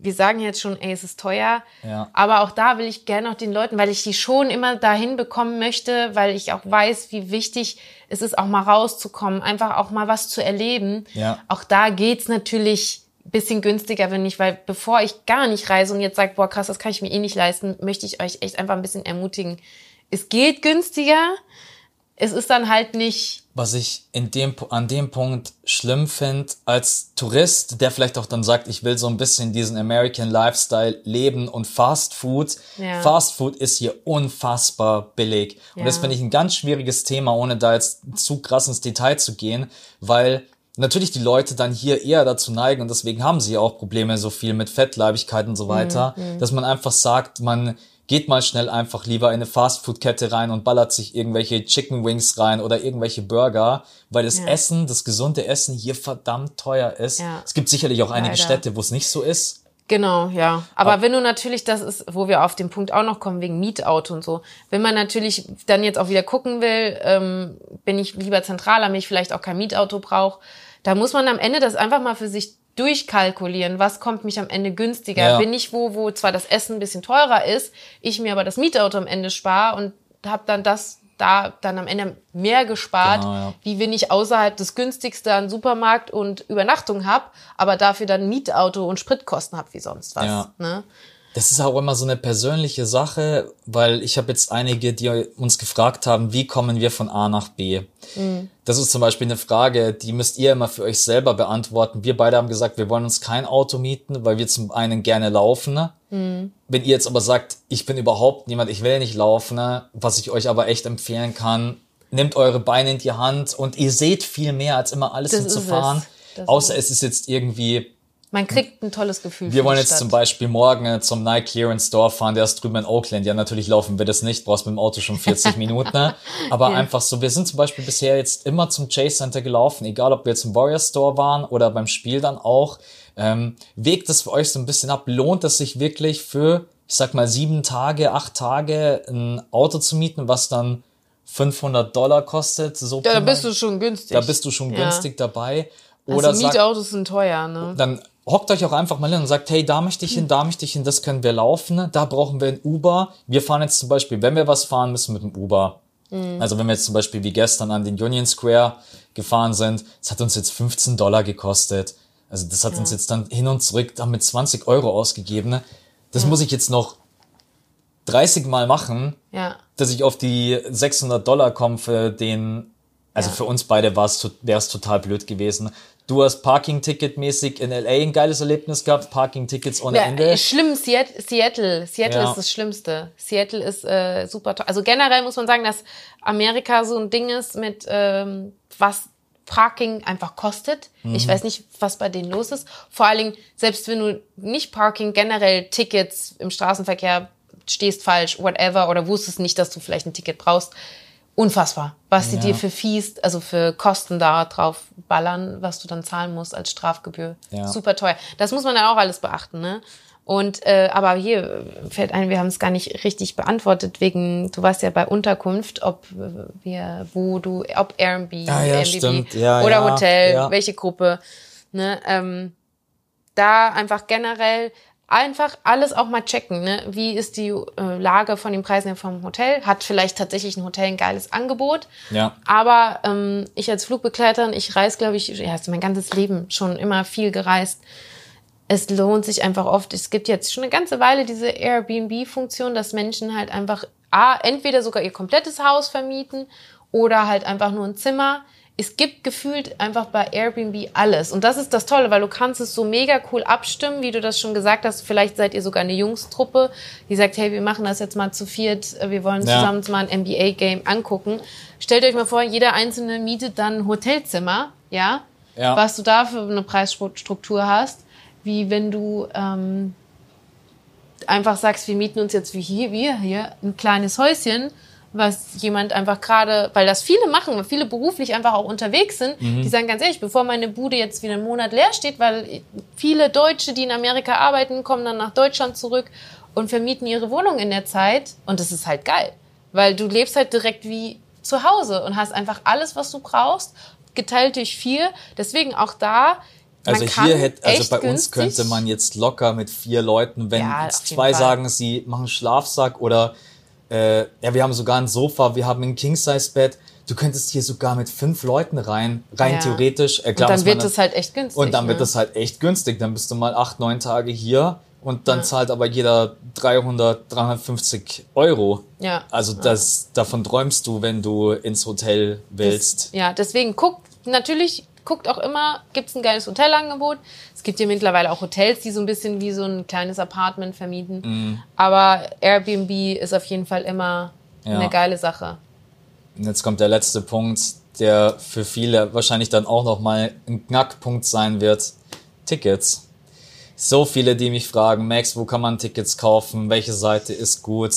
wir sagen jetzt schon, ey, es ist teuer. Ja. Aber auch da will ich gerne noch den Leuten, weil ich die schon immer dahin bekommen möchte, weil ich auch weiß, wie wichtig es ist, auch mal rauszukommen, einfach auch mal was zu erleben. Ja. Auch da geht's natürlich ein bisschen günstiger, wenn ich, weil bevor ich gar nicht reise und jetzt sage, boah, krass, das kann ich mir eh nicht leisten, möchte ich euch echt einfach ein bisschen ermutigen. Es geht günstiger. Es ist dann halt nicht, Was ich in dem, an dem Punkt schlimm finde, als Tourist, der vielleicht auch dann sagt, ich will so ein bisschen diesen American Lifestyle leben und Fast Food. Ja. Fast Food ist hier unfassbar billig. Und Ja. das finde ich ein ganz schwieriges Thema, ohne da jetzt zu krass ins Detail zu gehen, weil natürlich die Leute dann hier eher dazu neigen und deswegen haben sie ja auch Probleme so viel mit Fettleibigkeit und so weiter, Mhm, dass man einfach sagt, man geht mal schnell einfach lieber in eine Fastfood-Kette rein und ballert sich irgendwelche Chicken Wings rein oder irgendwelche Burger, weil das Ja. Essen, das gesunde Essen hier verdammt teuer ist. Ja. Es gibt sicherlich auch einige Leider. Städte, wo es nicht so ist. Genau, ja. Aber wenn du natürlich, das ist, wo wir auf den Punkt auch noch kommen, wegen Mietauto und so, wenn man natürlich dann jetzt auch wieder gucken will, ähm, bin ich lieber zentraler, wenn ich vielleicht auch kein Mietauto brauche, da muss man am Ende das einfach mal für sich durchkalkulieren, was kommt mich am Ende günstiger. Ja. Bin ich wo, wo zwar das Essen ein bisschen teurer ist, ich mir aber das Mietauto am Ende spare und habe dann das da dann am Ende mehr gespart, Genau, ja. wie wenn ich außerhalb des günstigsten einen Supermarkt und Übernachtung habe, aber dafür dann Mietauto und Spritkosten habe wie sonst was. Ja. Ne? Das ist auch immer so eine persönliche Sache, weil ich habe jetzt einige, die uns gefragt haben, wie kommen wir von A nach B? Das ist zum Beispiel eine Frage, die müsst ihr immer für euch selber beantworten. Wir beide haben gesagt, wir wollen uns kein Auto mieten, weil wir zum einen gerne laufen. ne? Wenn ihr jetzt aber sagt, ich bin überhaupt niemand, ich will nicht laufen, ne? was ich euch aber echt empfehlen kann, nehmt eure Beine in die Hand und ihr seht viel mehr, als immer alles Das hinzufahren. ist es. Außer ist es ist jetzt irgendwie Man kriegt ein tolles Gefühl. wir wollen jetzt Stadt. zum Beispiel morgen äh, zum Nike Clearance Store fahren, der ist drüben in Oakland. Ja, natürlich laufen wir das nicht, brauchst mit dem Auto schon 40 Minuten. Ne? Aber einfach so, wir sind zum Beispiel bisher jetzt immer zum Chase Center gelaufen, egal ob wir jetzt im Warrior Store waren oder beim Spiel dann auch. Ähm, wägt das für euch so ein bisschen ab? Lohnt es sich wirklich für, ich sag mal, sieben Tage, acht Tage ein Auto zu mieten, was dann 500 Dollar kostet? So ja, da bist du schon günstig. da bist du schon Ja. günstig dabei. Oder also Mietautos sind teuer, ne? dann hockt euch auch einfach mal hin und sagt, hey, da möchte ich hin, da möchte ich hin, das können wir laufen, da brauchen wir ein Uber. Wir fahren jetzt zum Beispiel, wenn wir was fahren, müssen mit dem Uber. Also wenn wir jetzt zum Beispiel wie gestern an den Union Square gefahren sind, das hat uns jetzt 15 Dollar gekostet. Also das hat uns jetzt dann hin und zurück damit 20 Euro ausgegeben. ne? Das muss ich jetzt noch 30 Mal machen, Ja. dass ich auf die 600 Dollar komme für den, also Ja. für uns beide wäre es total blöd gewesen. Du hast Parking-Ticket-mäßig in LA ein geiles Erlebnis gehabt, Parking-Tickets ohne Ja, Ende. schlimm, Seattle. Seattle, Seattle Ja. ist das Schlimmste. Seattle ist äh, super toll. Also generell muss man sagen, dass Amerika so ein Ding ist mit ähm, was Parking einfach kostet. Ich Mhm. weiß nicht, was bei denen los ist. Vor allen Dingen, selbst wenn du nicht Parking, generell Tickets im Straßenverkehr stehst falsch, whatever, oder wusstest nicht, dass du vielleicht ein Ticket brauchst. Unfassbar, was sie Ja. dir für Fees, also für Kosten da drauf ballern, was du dann zahlen musst als Strafgebühr. Ja. Super teuer. Das muss man dann auch alles beachten, ne? Und äh, aber hier fällt ein, wir haben es gar nicht richtig beantwortet wegen, du warst ja bei Unterkunft, ob wir, wo du, ob Airbnb, Ah, ja, Airbnb oder Hotel, welche Gruppe, ne? Ähm, da einfach generell einfach alles auch mal checken. Ne? Wie ist die äh, Lage von den Preisen vom Hotel? Hat vielleicht tatsächlich ein Hotel ein geiles Angebot? Ja. Aber ähm, ich als Flugbegleiterin, ich reise, glaube ich, ja, mein ganzes Leben schon immer viel gereist. Es lohnt sich einfach oft. Es gibt jetzt schon eine ganze Weile diese Airbnb-Funktion, dass Menschen halt einfach A, entweder sogar ihr komplettes Haus vermieten oder halt einfach nur ein Zimmer. Es gibt gefühlt einfach bei Airbnb alles. Und das ist das Tolle, weil du kannst es so mega cool abstimmen, wie du das schon gesagt hast. Vielleicht seid ihr sogar eine Jungstruppe, die sagt, hey, wir machen das jetzt mal zu viert, wir wollen Ja. zusammen mal ein NBA-Game angucken. Stellt euch mal vor, jeder Einzelne mietet dann ein Hotelzimmer, ja? Ja. Was du da für eine Preisstruktur hast, wie wenn du ähm, einfach sagst, wir mieten uns jetzt wie hier, wir hier, ein kleines Häuschen, was jemand einfach gerade, weil das viele machen, weil viele beruflich einfach auch unterwegs sind, Mhm. die sagen ganz ehrlich, bevor meine Bude jetzt wieder einen Monat leer steht, weil viele Deutsche, die in Amerika arbeiten, kommen dann nach Deutschland zurück und vermieten ihre Wohnung in der Zeit und das ist halt geil, weil du lebst halt direkt wie zu Hause und hast einfach alles, was du brauchst, geteilt durch vier. Deswegen auch da. Also hier hätte, also bei uns günstig- könnte man jetzt locker mit vier Leuten, wenn Ja, zwei sagen, sie machen Schlafsack oder äh, ja, wir haben sogar ein Sofa, wir haben ein King-Size-Bett. Du könntest hier sogar mit fünf Leuten rein, rein Ja. theoretisch. Äh, Und klar dann muss wird es halt echt günstig. Und dann wird ne? es halt echt günstig. Dann bist du mal acht, neun Tage hier und dann zahlt aber jeder 300, 350 Euro. Ja. Also das, davon träumst du, wenn du ins Hotel willst. Ja, deswegen guckt, natürlich guckt auch immer, gibt es ein geiles Hotelangebot. Es gibt hier mittlerweile auch Hotels, die so ein bisschen wie so ein kleines Apartment vermieten. Mhm. Aber Airbnb ist auf jeden Fall immer Ja. eine geile Sache. Und jetzt kommt der letzte Punkt, der für viele wahrscheinlich dann auch nochmal ein Knackpunkt sein wird. Tickets. So viele, die mich fragen, Max, wo kann man Tickets kaufen? Welche Seite ist gut?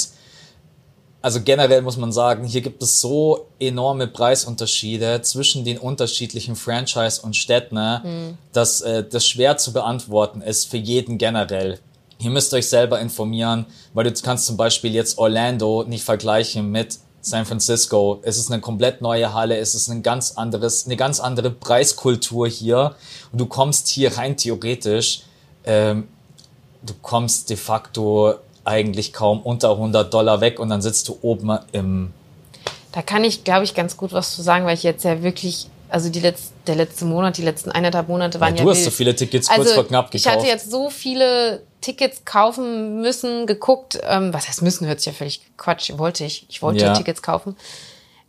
Also generell muss man sagen, hier gibt es so enorme Preisunterschiede zwischen den unterschiedlichen Franchise und Städten, ne, dass äh, das schwer zu beantworten ist für jeden generell. Ihr müsst euch selber informieren, weil du kannst zum Beispiel jetzt Orlando nicht vergleichen mit San Francisco. Es ist eine komplett neue Halle, es ist ein ganz anderes, eine ganz andere Preiskultur hier und du kommst hier rein theoretisch, ähm, du kommst de facto eigentlich kaum unter 100 Dollar weg und dann sitzt du oben im Da kann ich, glaube ich, ganz gut was zu sagen, weil ich jetzt ja wirklich, also die letz, der letzte Monat, die letzten eineinhalb Monate waren ja, du hast wild. so viele Tickets kurz also, vor knapp Ich gekauft. hatte jetzt so viele Tickets kaufen müssen, geguckt. Ähm, was heißt müssen, hört sich ja völlig Quatsch. Wollte ich. Ich wollte Ja. Tickets kaufen.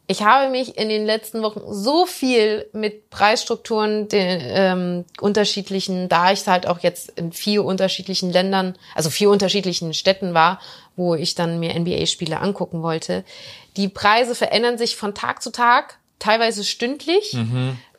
Ich habe mich in den letzten Wochen so viel mit Preisstrukturen den ähm, unterschiedlichen, da ich halt auch jetzt in vier unterschiedlichen Ländern, also vier unterschiedlichen Städten war, wo ich dann mir NBA-Spiele angucken wollte. Die Preise verändern sich von Tag zu Tag, teilweise stündlich.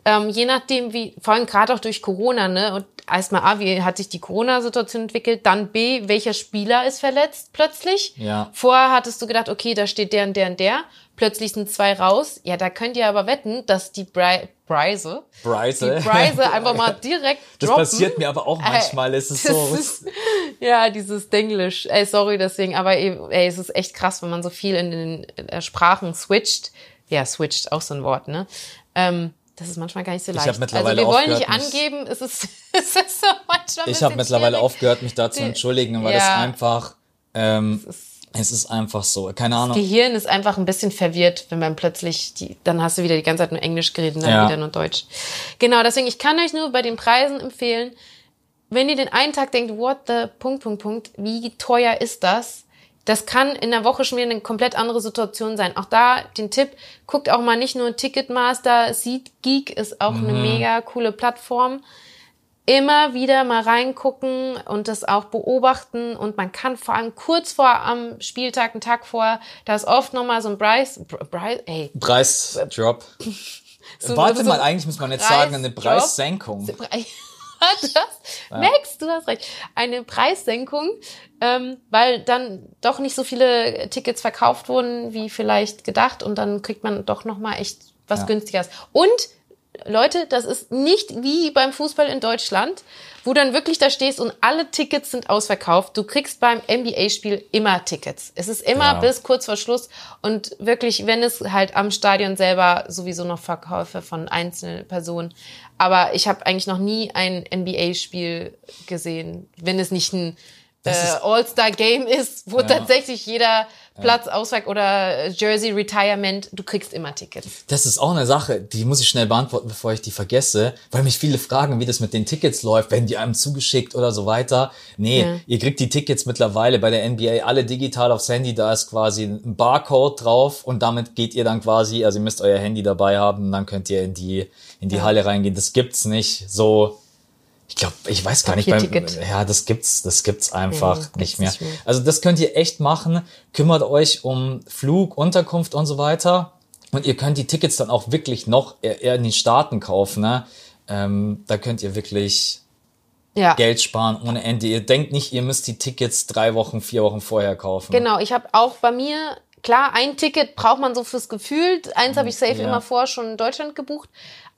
Ähm, je nachdem, wie, vor allem gerade auch durch Corona, ne? Und erstmal A, wie hat sich die Corona-Situation entwickelt, dann B, welcher Spieler ist verletzt plötzlich? Ja. Vorher hattest du gedacht, okay, da steht der und der und der. Plötzlich sind zwei raus. Ja, da könnt ihr aber wetten, dass die Bri Preise, Preise. die Preise einfach mal direkt Das droppen. passiert mir aber auch manchmal. Es ist Das so. ist- ja, dieses Denglisch. Ey, sorry deswegen, aber ey, ey, es ist echt krass, wenn man so viel in den äh, Sprachen switcht. Ja, switcht, auch so ein Wort, ne? Ähm, das ist manchmal gar nicht so leicht. hab mittlerweile also wir wollen nicht angeben, es ist, es ist so manchmal ich habe mittlerweile schwierig. aufgehört, mich da zu entschuldigen, weil Ja. das einfach, ähm, es ist einfach so. Keine Ahnung. Gehirn ist einfach ein bisschen verwirrt, wenn man plötzlich die, dann hast du wieder die ganze Zeit nur Englisch geredet und dann Ja. wieder nur Deutsch. Genau, deswegen, ich kann euch nur bei den Preisen empfehlen, wenn ihr den einen Tag denkt, what the, Punkt, Punkt, Punkt, wie teuer ist das? Das kann in der Woche schon wieder eine komplett andere Situation sein. Auch da den Tipp, guckt auch mal nicht nur Ticketmaster, SeatGeek ist auch eine mega coole Plattform. Immer wieder mal reingucken und das auch beobachten und man kann vor allem kurz vor am Spieltag, einen Tag vor, da ist oft nochmal so ein Br- Bryce, ey, Preisdrop. So- Warte so- mal, eigentlich muss man jetzt sagen, eine. Preissenkung. das, Max, du hast recht. Eine Preissenkung, ähm, weil dann doch nicht so viele Tickets verkauft wurden, wie vielleicht gedacht. Und dann kriegt man doch noch mal echt was Ja. günstigeres. Und Leute, das ist nicht wie beim Fußball in Deutschland, wo dann wirklich da stehst und alle Tickets sind ausverkauft. Du kriegst beim NBA-Spiel immer Tickets. Es ist immer Ja. bis kurz vor Schluss und wirklich, wenn es halt am Stadion selber sowieso noch Verkäufe von einzelnen Personen. Aber ich habe eigentlich noch nie ein NBA-Spiel gesehen, wenn es nicht ein äh, All-Star-Game ist, wo tatsächlich jeder Platz, Auswahl oder Jersey Retirement, du kriegst immer Tickets. Das ist auch eine Sache, die muss ich schnell beantworten, bevor ich die vergesse, weil mich viele fragen, wie das mit den Tickets läuft, werden die einem zugeschickt oder so weiter. Nee, Ja. ihr kriegt die Tickets mittlerweile bei der NBA alle digital aufs Handy, da ist quasi ein Barcode drauf und damit geht ihr dann quasi, also ihr müsst euer Handy dabei haben, dann könnt ihr in die in die Halle reingehen. Das gibt's nicht so ich glaube, ich weiß gar nicht, beim, ja, das gibt's, das gibt's einfach Nee, gibt's nicht mehr. nicht mehr. Also das könnt ihr echt machen. Kümmert euch um Flug, Unterkunft und so weiter. Und ihr könnt die Tickets dann auch wirklich noch eher eher in den Staaten kaufen. Ne? Ähm, da könnt ihr wirklich Ja. Geld sparen ohne Ende. Ihr denkt nicht, ihr müsst die Tickets drei Wochen, vier Wochen vorher kaufen. Genau, ich habe auch bei mir, klar, ein Ticket braucht man so fürs Gefühl. Eins habe ich safe Ja. immer vor schon in Deutschland gebucht,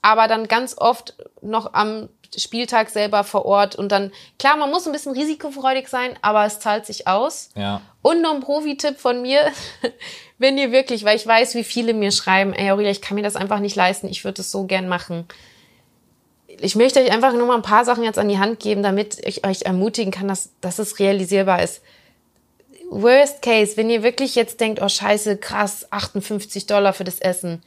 aber dann ganz oft noch am Spieltag selber vor Ort und dann, klar, man muss ein bisschen risikofreudig sein, aber es zahlt sich aus. Ja. Und noch ein Profi-Tipp von mir, wenn ihr wirklich, weil ich weiß, wie viele mir schreiben, ey Aurelia, ich kann mir das einfach nicht leisten, ich würde es so gern machen. Ich möchte euch einfach nur mal ein paar Sachen jetzt an die Hand geben, damit ich euch ermutigen kann, dass, dass es realisierbar ist. Worst case, wenn ihr wirklich jetzt denkt, oh scheiße, krass, 58 Dollar für das Essen.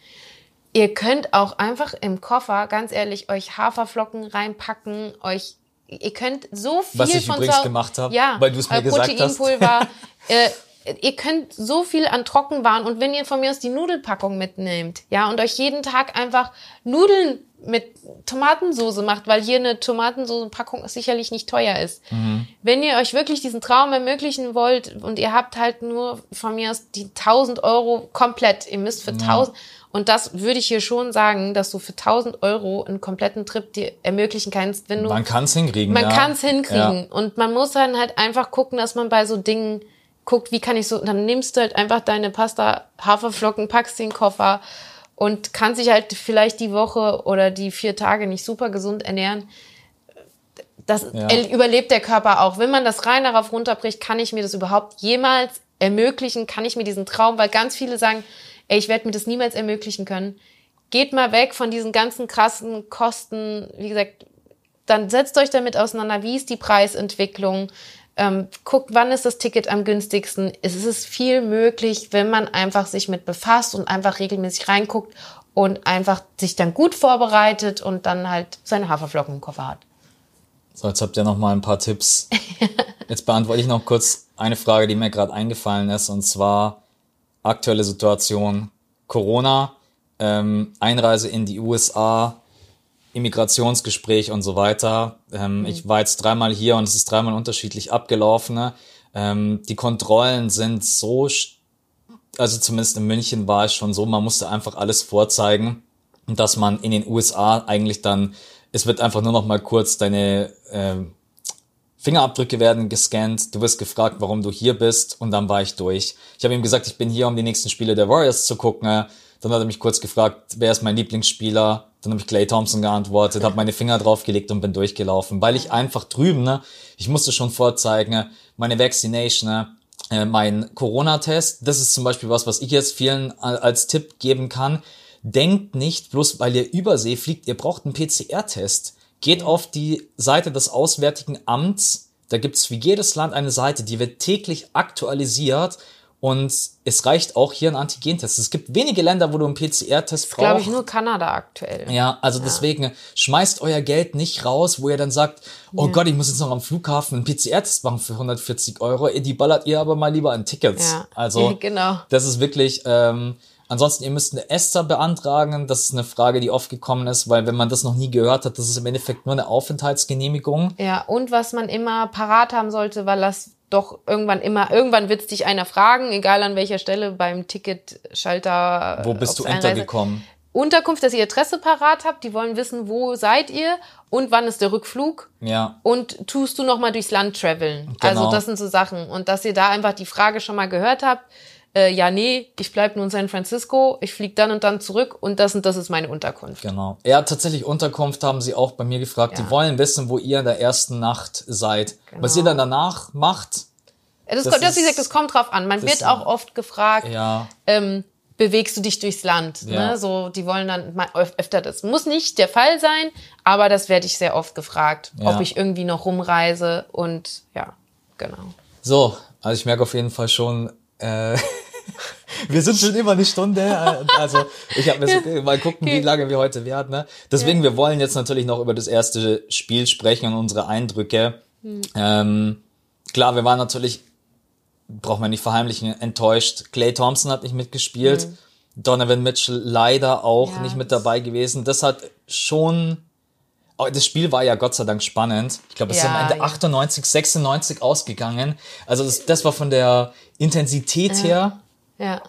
Ihr könnt auch einfach im Koffer, ganz ehrlich, euch Haferflocken reinpacken, euch, ihr könnt so viel Was ich von übrigens gemacht habe, ja, weil du es mir äh, gesagt hast. Proteinpulver. äh, ihr könnt so viel an Trockenwaren und wenn ihr von mir aus die Nudelpackung mitnehmt, ja, und euch jeden Tag einfach Nudeln mit Tomatensoße macht, weil hier eine Tomatensoßenpackung sicherlich nicht teuer ist. Mhm. Wenn ihr euch wirklich diesen Traum ermöglichen wollt und ihr habt halt nur von mir aus die 1000 Euro komplett, ihr müsst für 1000, und das würde ich hier schon sagen, dass du für 1000 Euro einen kompletten Trip dir ermöglichen kannst, wenn du Man kann es hinkriegen. man ja. kann es hinkriegen. Ja. Und man muss dann halt einfach gucken, dass man bei so Dingen guckt, wie kann ich so, dann nimmst du halt einfach deine Pasta, Haferflocken, packst den Koffer und kannst dich halt vielleicht die Woche oder die vier Tage nicht super gesund ernähren. Das Ja. überlebt der Körper auch. Wenn man das rein darauf runterbricht, kann ich mir das überhaupt jemals ermöglichen? Kann ich mir diesen Traum, weil ganz viele sagen, ey, ich werde mir das niemals ermöglichen können. Geht mal weg von diesen ganzen krassen Kosten. Wie gesagt, dann setzt euch damit auseinander, wie ist die Preisentwicklung, ähm, guckt, wann ist das Ticket am günstigsten. Es ist viel möglich, wenn man einfach sich mit befasst und einfach regelmäßig reinguckt und einfach sich dann gut vorbereitet und dann halt seine Haferflocken im Koffer hat. So, jetzt habt ihr noch mal ein paar Tipps. Jetzt beantworte ich noch kurz eine Frage, die mir gerade eingefallen ist, und zwar aktuelle Situation Corona, ähm, Einreise in die USA, Immigrationsgespräch und so weiter. Ähm, Ich war jetzt dreimal hier und es ist dreimal unterschiedlich abgelaufen. ne? Ähm, die Kontrollen sind so, also zumindest in München war es schon so, man musste einfach alles vorzeigen, dass man in den USA eigentlich dann, es wird einfach nur noch mal kurz deine ähm, Fingerabdrücke werden gescannt, du wirst gefragt, warum du hier bist und dann war ich durch. Ich habe ihm gesagt, ich bin hier, um die nächsten Spiele der Warriors zu gucken. Dann hat er mich kurz gefragt, wer ist mein Lieblingsspieler? Dann habe ich Clay Thompson geantwortet, habe meine Finger draufgelegt und bin durchgelaufen, weil ich einfach drüben, ne, ich musste schon vorzeigen, ne, meine Vaccination, äh, mein Corona-Test, das ist zum Beispiel was, was ich jetzt vielen a- als Tipp geben kann. Denkt nicht, bloß weil ihr Übersee fliegt, ihr braucht einen PCR-Test. Geht auf die Seite des Auswärtigen Amts. Da gibt's wie jedes Land eine Seite, die wird täglich aktualisiert. Und es reicht auch hier ein Antigentest. Es gibt wenige Länder, wo du einen PCR-Test brauchst. Glaube ich nur Kanada aktuell. Ja, also deswegen schmeißt euer Geld nicht raus, wo ihr dann sagt, oh Gott, ich muss jetzt noch am Flughafen einen PCR-Test machen für 140 Euro. Die ballert ihr aber mal lieber an Tickets. Ja. Also Ja, genau. das ist wirklich. Ähm, ansonsten ihr müsst eine ESTA beantragen. Das ist eine Frage, die oft gekommen ist, weil wenn man das noch nie gehört hat, das ist im Endeffekt nur eine Aufenthaltsgenehmigung. Ja, und was man immer parat haben sollte, weil das doch irgendwann immer, irgendwann wird dich einer fragen, egal an welcher Stelle beim Ticketschalter. Wo bist du Einreise- untergekommen? Unterkunft, dass ihr Adresse parat habt, die wollen wissen, wo seid ihr und wann ist der Rückflug Ja, und tust du noch mal durchs Land traveln. Genau. Also das sind so Sachen und dass ihr da einfach die Frage schon mal gehört habt, äh, ja nee, ich bleib nur in San Francisco, ich flieg dann und dann zurück und das und das ist meine Unterkunft. genau. Ja, tatsächlich Unterkunft haben sie auch bei mir gefragt. Ja. Die wollen wissen, wo ihr in der ersten Nacht seid. Was ihr Genau. dann danach macht, Das, Das kommt, das, wie ist- gesagt, das kommt drauf an. Man wird auch oft gefragt, ja, ähm, bewegst du dich durchs Land. Ja. Ne? So, die wollen dann mal öf- öfter das. Muss nicht der Fall sein, aber das werde ich sehr oft gefragt, Ja. ob ich irgendwie noch rumreise und ja. genau. So, also ich merke auf jeden Fall schon, äh, wir sind schon immer eine Stunde. äh, Also ich habe mir so, mal gucken, wie lange wir heute werden. Ne? Deswegen, wir wollen jetzt natürlich noch über das erste Spiel sprechen und unsere Eindrücke. Ähm, klar, wir waren natürlich, braucht man nicht verheimlichen, enttäuscht. Clay Thompson hat nicht mitgespielt. Donovan Mitchell leider auch Ja, nicht mit dabei gewesen. Das hat schon. Oh, das Spiel war ja Gott sei Dank spannend. Ich glaube, es ist Ja, am Ende ja. 98, 96 ausgegangen. Also das, das war von der Intensität her. Ja.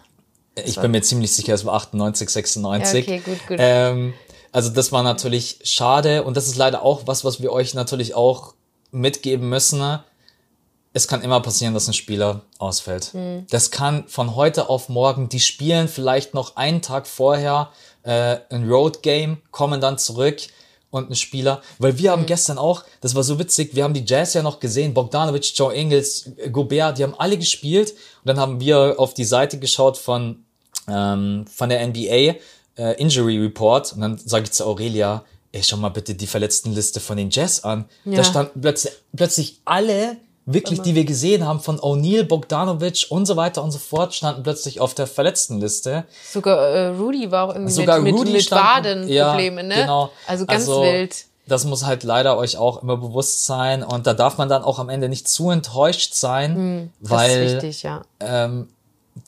Ich bin mir ziemlich sicher, es war 98, 96. Ja, okay, gut, gut. Ähm, also das war natürlich schade und das ist leider auch was, was wir euch natürlich auch mitgeben müssen. Es kann immer passieren, dass ein Spieler ausfällt. Hm. Das kann von heute auf morgen, die spielen vielleicht noch einen Tag vorher äh, ein Road Game, kommen dann zurück und ein Spieler, weil wir haben gestern auch, das war so witzig, wir haben die Jazz ja noch gesehen, Bogdanovic, Joe Ingles, Gobert, die haben alle gespielt und dann haben wir auf die Seite geschaut von ähm, von der NBA äh, Injury Report und dann sage ich zu Aurelia, ey, schau mal bitte die Verletztenliste von den Jazz an. Da Ja. standen plötzlich, plötzlich alle, wirklich, die wir gesehen haben, von O'Neal, Bogdanovic und so weiter und so fort, standen plötzlich auf der Verletztenliste. Sogar äh, Rudy war auch irgendwie Sogar mit, Rudy mit, mit Wadenproblemen, ja, ne? Genau. Also ganz wild. Das muss halt leider euch auch immer bewusst sein und da darf man dann auch am Ende nicht zu enttäuscht sein, Hm, Das weil ist wichtig, ja. ähm,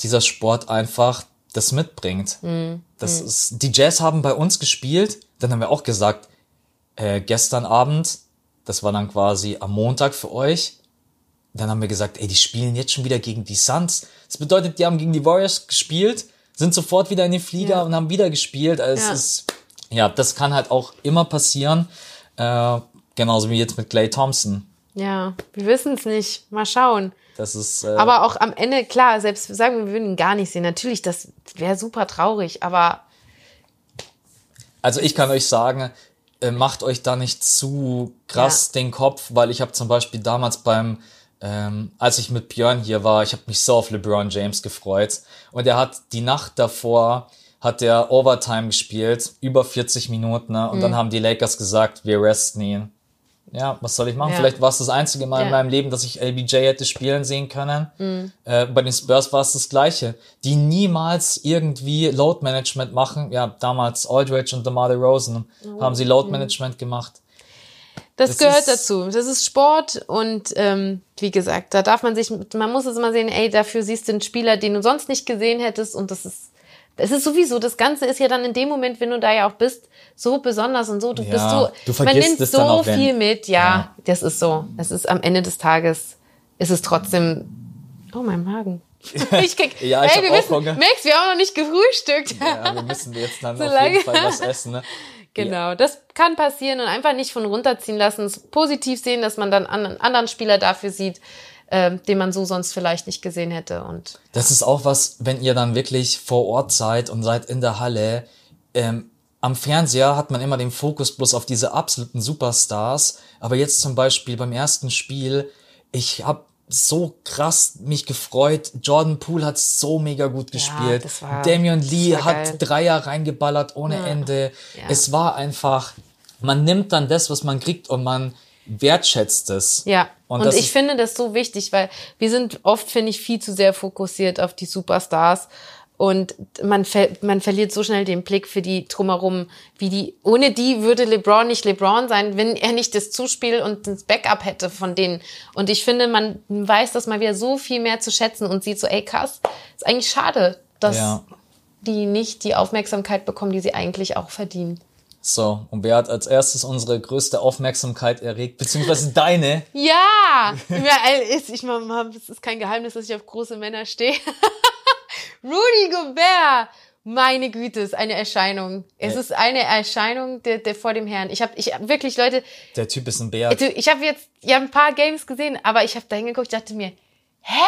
dieser Sport einfach das mitbringt. Mhm. Das ist, die Jazz haben bei uns gespielt, dann haben wir auch gesagt, äh, gestern Abend, das war dann quasi am Montag für euch, dann haben wir gesagt, ey, die spielen jetzt schon wieder gegen die Suns. Das bedeutet, die haben gegen die Warriors gespielt, sind sofort wieder in den Flieger Ja. und haben wieder gespielt. Also Ja. es ist, ja, das kann halt auch immer passieren. Äh, genauso wie jetzt mit Clay Thompson. Ja, wir wissen es nicht. Mal schauen. Das ist, äh, Aber auch am Ende, klar, selbst sagen wir, wir würden ihn gar nicht sehen. Natürlich, das wäre super traurig, aber Also ich kann euch sagen, äh, macht euch da nicht zu krass den Kopf, weil ich habe zum Beispiel damals beim, ähm, als ich mit Björn hier war, ich habe mich so auf LeBron James gefreut und er hat die Nacht davor hat der Overtime gespielt, über 40 Minuten, ne? und Mhm. dann haben die Lakers gesagt, wir resten ihn. Ja, was soll ich machen? Ja. Vielleicht war es das einzige Mal in Ja. meinem Leben, dass ich LBJ hätte spielen sehen können. Mhm. Äh, bei den Spurs war es das Gleiche. Die niemals irgendwie Load Management machen. Ja, damals Aldridge und DeMar DeRozan haben sie Load Management gemacht. Das, Das gehört dazu. Das ist Sport und ähm, wie gesagt, da darf man sich, man muss es immer sehen, ey, dafür siehst du einen Spieler, den du sonst nicht gesehen hättest und das ist, es ist sowieso, das Ganze ist ja dann in dem Moment, wenn du da ja auch bist, so besonders und so, du Ja, bist so, du man nimmt so dann auch, viel mit, ja, Ja. das ist so. Es ist am Ende des Tages, ist es trotzdem, oh, mein Magen. Ich krieg, Ja, ich ey, hab wir auch wissen, Hunger. Max, wir haben noch nicht gefrühstückt. Ja, wir müssen jetzt dann So auf lange. jeden Fall was essen. Ne? Genau, das kann passieren und einfach nicht von runterziehen lassen, es positiv sehen, dass man dann einen anderen Spieler dafür sieht, ähm, den man so sonst vielleicht nicht gesehen hätte. Und Das ist auch was, wenn ihr dann wirklich vor Ort seid und seid in der Halle. Ähm, am Fernseher hat man immer den Fokus bloß auf diese absoluten Superstars. Aber jetzt zum Beispiel beim ersten Spiel, ich habe so krass mich gefreut. Jordan Poole hat so mega gut gespielt. das war- Damian Lee hat geil. Dreier reingeballert ohne Ende. Ja. Es war einfach, man nimmt dann das, was man kriegt und man wertschätzt es. ja, und, das ich finde das so wichtig, weil wir sind oft, finde ich, viel zu sehr fokussiert auf die Superstars. Und man, ver man verliert so schnell den Blick für die drumherum, wie die, ohne die würde LeBron nicht LeBron sein, wenn er nicht das Zuspiel und das Backup hätte von denen. Und ich finde, man weiß das mal wieder so viel mehr zu schätzen und sieht so, ey, krass, ist eigentlich schade, dass Ja. die nicht die Aufmerksamkeit bekommen, die sie eigentlich auch verdienen. So, und wer hat als erstes unsere größte Aufmerksamkeit erregt, beziehungsweise deine? Ja! ja ist, ich meine, es ist kein Geheimnis, dass ich auf große Männer stehe. Rudy Gobert! Meine Güte, ist eine Erscheinung. Es Ja. ist eine Erscheinung der, der vor dem Herrn. Ich habe ich hab wirklich, Leute, Der Typ ist ein Bär. ich habe jetzt ja ein paar Games gesehen, aber ich habe da hingeguckt, ich dachte mir, hä?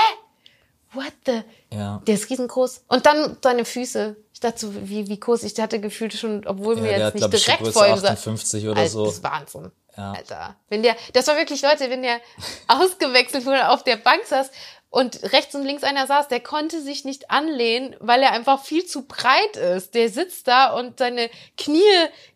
What the? Ja. Der ist riesengroß. Und dann seine Füße. Ich dachte so, wie, wie groß. Ich hatte gefühlt schon, obwohl Ja, mir jetzt hat, nicht ich, direkt Größe vor ihm saß. 58 oder Alter, so. Das ist Wahnsinn. Ja. Alter. Wenn der, das war wirklich, Leute, wenn der ausgewechselt wurde, auf der Bank saß und rechts und links einer saß, der konnte sich nicht anlehnen, weil er einfach viel zu breit ist. Der sitzt da und seine Knie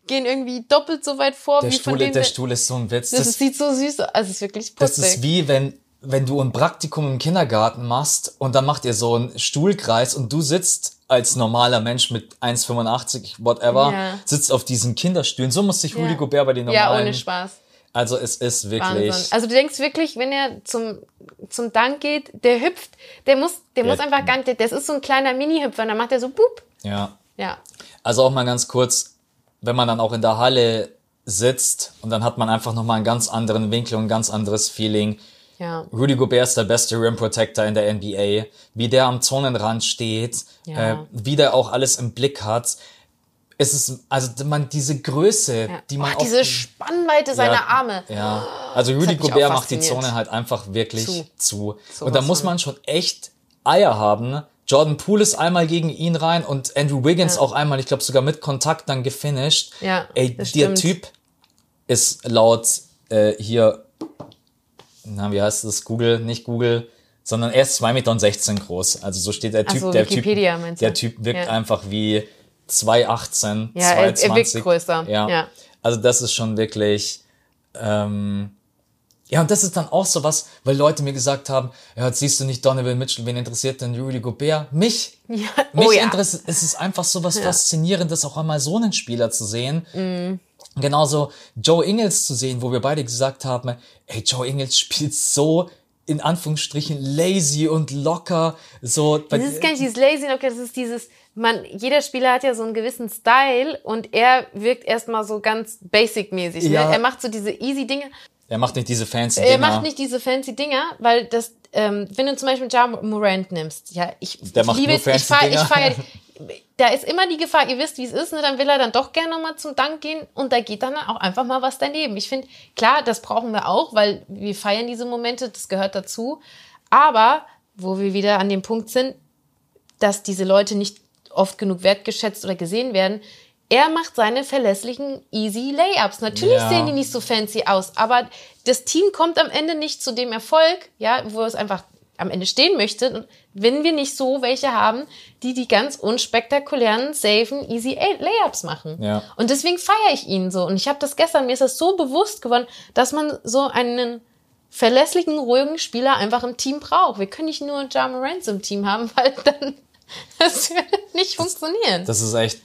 gehen irgendwie doppelt so weit vor Der wie Stuhl, von denen. der Stuhl ist so ein Witz. das, Das, sieht so süß aus. Also es ist wirklich das putzig. ist wie wenn wenn du ein Praktikum im Kindergarten machst und dann macht ihr so einen Stuhlkreis und du sitzt als normaler Mensch mit 1,85, whatever, Ja. sitzt auf diesen Kinderstühlen. So muss sich Rudy Ja. Gobert bei den Ja, normalen... ohne Spaß. Also es ist wirklich... Wahnsinn. Also du denkst wirklich, wenn er zum, zum Dank geht, der hüpft, der muss, der Der- muss einfach gar nicht, das ist so ein kleiner Mini-Hüpfer, und dann macht er so boop. ja. Ja. Also auch mal ganz kurz, wenn man dann auch in der Halle sitzt und dann hat man einfach nochmal einen ganz anderen Winkel und ein ganz anderes Feeling. Ja. Rudy Gobert ist der beste Rim Protector in der NBA. Wie der am Zonenrand steht, Ja. äh, wie der auch alles im Blick hat. Es ist, also man, diese Größe, ja. die man oh, auch- diese Spannweite seiner Arme. Ja, also Rudy Gobert macht die. Zone halt einfach wirklich Zu. zu. Und da muss von. man schon echt Eier haben. Jordan Poole ist einmal gegen ihn rein und Andrew Wiggins Ja. auch einmal, ich glaube sogar mit Kontakt dann gefinisht. Ja, Ey, der stimmt. Typ ist laut äh, hier, na, wie heißt das? Google, nicht Google, sondern er ist 2,16 Meter groß. Also so steht der Typ, so, der Typ, der Typ wirkt Ja. einfach wie 2,18, Ja, er- er 2,20. wirkt größer. Ja. Ja. Also das ist schon wirklich, ähm, ja, und das ist dann auch so was, weil Leute mir gesagt haben, ja, jetzt siehst du nicht Donovan Mitchell, wen interessiert denn Rudy Gobert? Mich. Ja. Mich Oh ja. interessiert, es ist einfach so was Faszinierendes, auch einmal so einen Spieler zu sehen. Mhm. Genauso Joe Ingles zu sehen, wo wir beide gesagt haben, ey, Joe Ingles spielt so in Anführungsstrichen lazy und locker, so. Das ist gar nicht dieses Lazy Locker, das ist dieses, man, jeder Spieler hat ja so einen gewissen Style und er wirkt erstmal so ganz basic-mäßig. Ja. Ne? Er macht so diese easy Dinge. er macht nicht diese fancy Er Dinger. macht nicht diese fancy Dinger, weil das, ähm, wenn du zum Beispiel Ja Morant nimmst, ja, ich, Der ich macht liebe nur es, ich fancy feier, ich Dinger. feier, da ist immer die Gefahr, ihr wisst, wie es ist, ne? dann will er dann doch gerne nochmal zum Dank gehen und da geht dann auch einfach mal was daneben. Ich finde, klar, das brauchen wir auch, weil wir feiern diese Momente, das gehört dazu. Aber, wo wir wieder an dem Punkt sind, dass diese Leute nicht oft genug wertgeschätzt oder gesehen werden. Er macht seine verlässlichen easy Layups. Natürlich Ja. sehen die nicht so fancy aus, aber das Team kommt am Ende nicht zu dem Erfolg, ja, wo es einfach am Ende stehen möchte, wenn wir nicht so welche haben, die die ganz unspektakulären, safen, easy Layups machen. Ja. Und deswegen feiere ich ihn so. Und ich habe das gestern, mir ist das so bewusst geworden, dass man so einen verlässlichen, ruhigen Spieler einfach im Team braucht. Wir können nicht nur Ja Morant im Team haben, weil dann das wird nicht funktionieren. Das ist echt,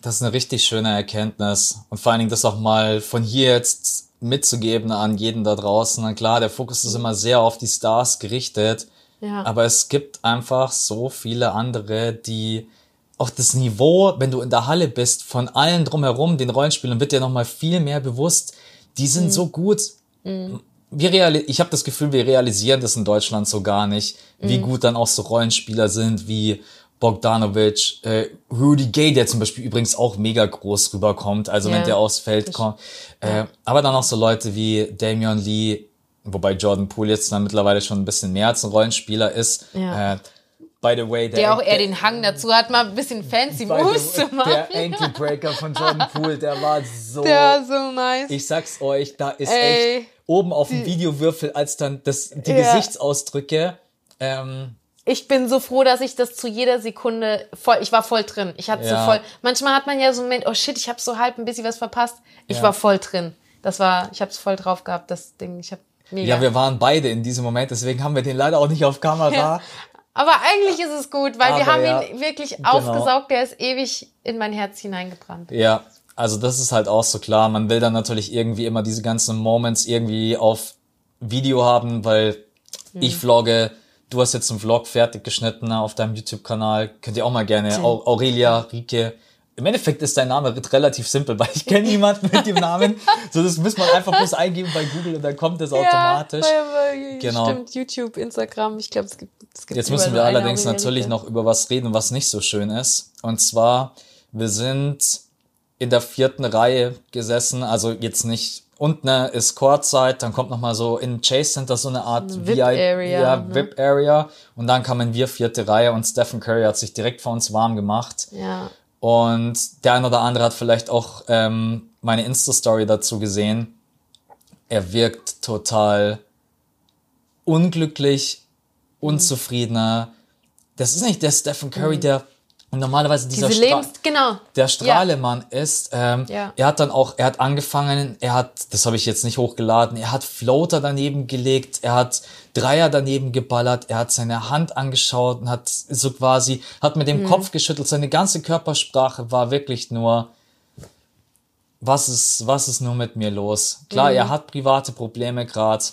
das ist eine richtig schöne Erkenntnis. Und vor allen Dingen das auch mal von hier jetzt mitzugeben an jeden da draußen. Na klar, der Fokus ist immer sehr auf die Stars gerichtet. Ja. Aber es gibt einfach so viele andere, die auch das Niveau, wenn du in der Halle bist, von allen drumherum, den Rollenspielern, wird dir nochmal viel mehr bewusst. Die sind so gut. Wir reali ich habe das Gefühl, wir realisieren das in Deutschland so gar nicht, wie gut dann auch so Rollenspieler sind wie Bogdanovic, äh, Rudy Gay, der zum Beispiel übrigens auch mega groß rüberkommt, also Ja, wenn der aufs Feld kommt. Äh, aber dann auch so Leute wie Damian Lee, wobei Jordan Poole jetzt dann mittlerweile schon ein bisschen mehr als ein Rollenspieler ist. Ja. Äh, by the way, der, der auch eher den Hang dazu hat, mal ein bisschen fancy Moves zu machen. Der Ankle Breaker von Jordan Poole, der war so Der war so nice. ich sag's euch, da ist Ey. echt oben auf dem Videowürfel, als dann das, die Ja. Gesichtsausdrücke, ähm, ich bin so froh, dass ich das zu jeder Sekunde voll, ich war voll drin. Ich hatte Ja. so voll. Manchmal hat man ja so einen Moment, oh shit, ich habe so halb ein bisschen was verpasst. Ich Ja. war voll drin. Das war, ich hab's voll drauf gehabt, das Ding. Ich hab mega. ja, wir waren beide in diesem Moment, deswegen haben wir den leider auch nicht auf Kamera. Ja. Aber eigentlich ist es gut, weil wir Aber haben ja, ihn wirklich genau. aufgesaugt. Der ist ewig in mein Herz hineingebrannt. Ja, also das ist halt auch so klar. Man will dann natürlich irgendwie immer diese ganzen Moments irgendwie auf Video haben, weil Mhm. ich vlogge. Du hast jetzt einen Vlog fertig geschnitten auf deinem YouTube-Kanal. Könnt ihr auch mal gerne. Au Aurelia, Rike. Im Endeffekt ist dein Name relativ simpel, weil ich kenne niemanden mit dem Namen. So, das muss man einfach bloß eingeben bei Google und dann kommt das automatisch. Ja, bei, bei, Genau. Stimmt, YouTube, Instagram. Ich glaube, es gibt, es gibt Jetzt müssen wir allerdings natürlich noch über was reden, was nicht so schön ist. Und zwar, wir sind in der vierten Reihe gesessen, also jetzt nicht unten ist Courtside, dann kommt noch mal so in Chase Center so eine Art VIP-Area, ja, ne? VIP Area und dann kamen wir vierte Reihe und Stephen Curry hat sich direkt vor uns warm gemacht Ja. Und der eine oder andere hat vielleicht auch ähm, meine Insta-Story dazu gesehen. Er wirkt total unglücklich, unzufriedener. Das ist nicht der Stephen Curry, der Und normalerweise dieser Diese Stra Lebens, genau. der Strahlemann ist, ähm, Ja. er hat dann auch, er hat angefangen, er hat, das habe ich jetzt nicht hochgeladen, er hat Floater daneben gelegt, er hat Dreier daneben geballert, er hat seine Hand angeschaut und hat so quasi, hat mit dem Mhm. Kopf geschüttelt, seine ganze Körpersprache war wirklich nur, was ist, was ist nur mit mir los? Klar, Mhm. er hat private Probleme gerade,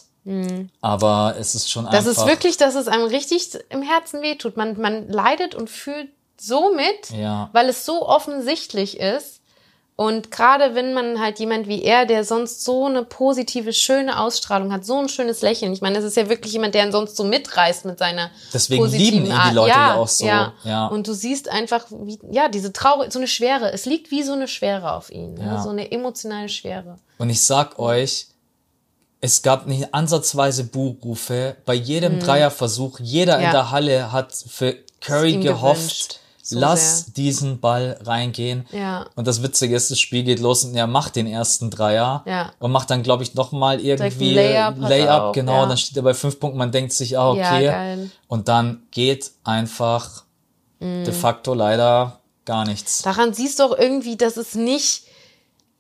aber es ist schon Das einfach. ist wirklich, dass es einem richtig im Herzen wehtut. Man, man leidet und fühlt so mit, Ja. weil es so offensichtlich ist. Und gerade wenn man halt jemand wie er, der sonst so eine positive, schöne Ausstrahlung hat, so ein schönes Lächeln. Ich meine, das ist ja wirklich jemand, der ihn sonst so mitreißt mit seiner Deswegen positiven lieben ihn die. Leute ja, ja auch so, Ja. ja. Und du siehst einfach, wie, ja, diese Trauer, so eine Schwere. Es liegt wie so eine Schwere auf ihn. Ja. Ja. So eine emotionale Schwere. Und ich sag euch, es gab nicht ansatzweise Buhrufe. Bei jedem Dreierversuch, jeder in Mhm. Der Halle hat für Curry gehofft, gewünscht. So lass sehr. diesen Ball reingehen. Ja. Und das Witzige ist, das Spiel geht los und er macht den ersten Dreier Ja. und macht dann, glaube ich, nochmal irgendwie Layup Layup, genau. ja. Und dann steht er bei fünf Punkten, man denkt sich, ah, Ja, okay. geil. und dann geht einfach Mhm. de facto leider gar nichts. Daran siehst du auch irgendwie, dass es nicht,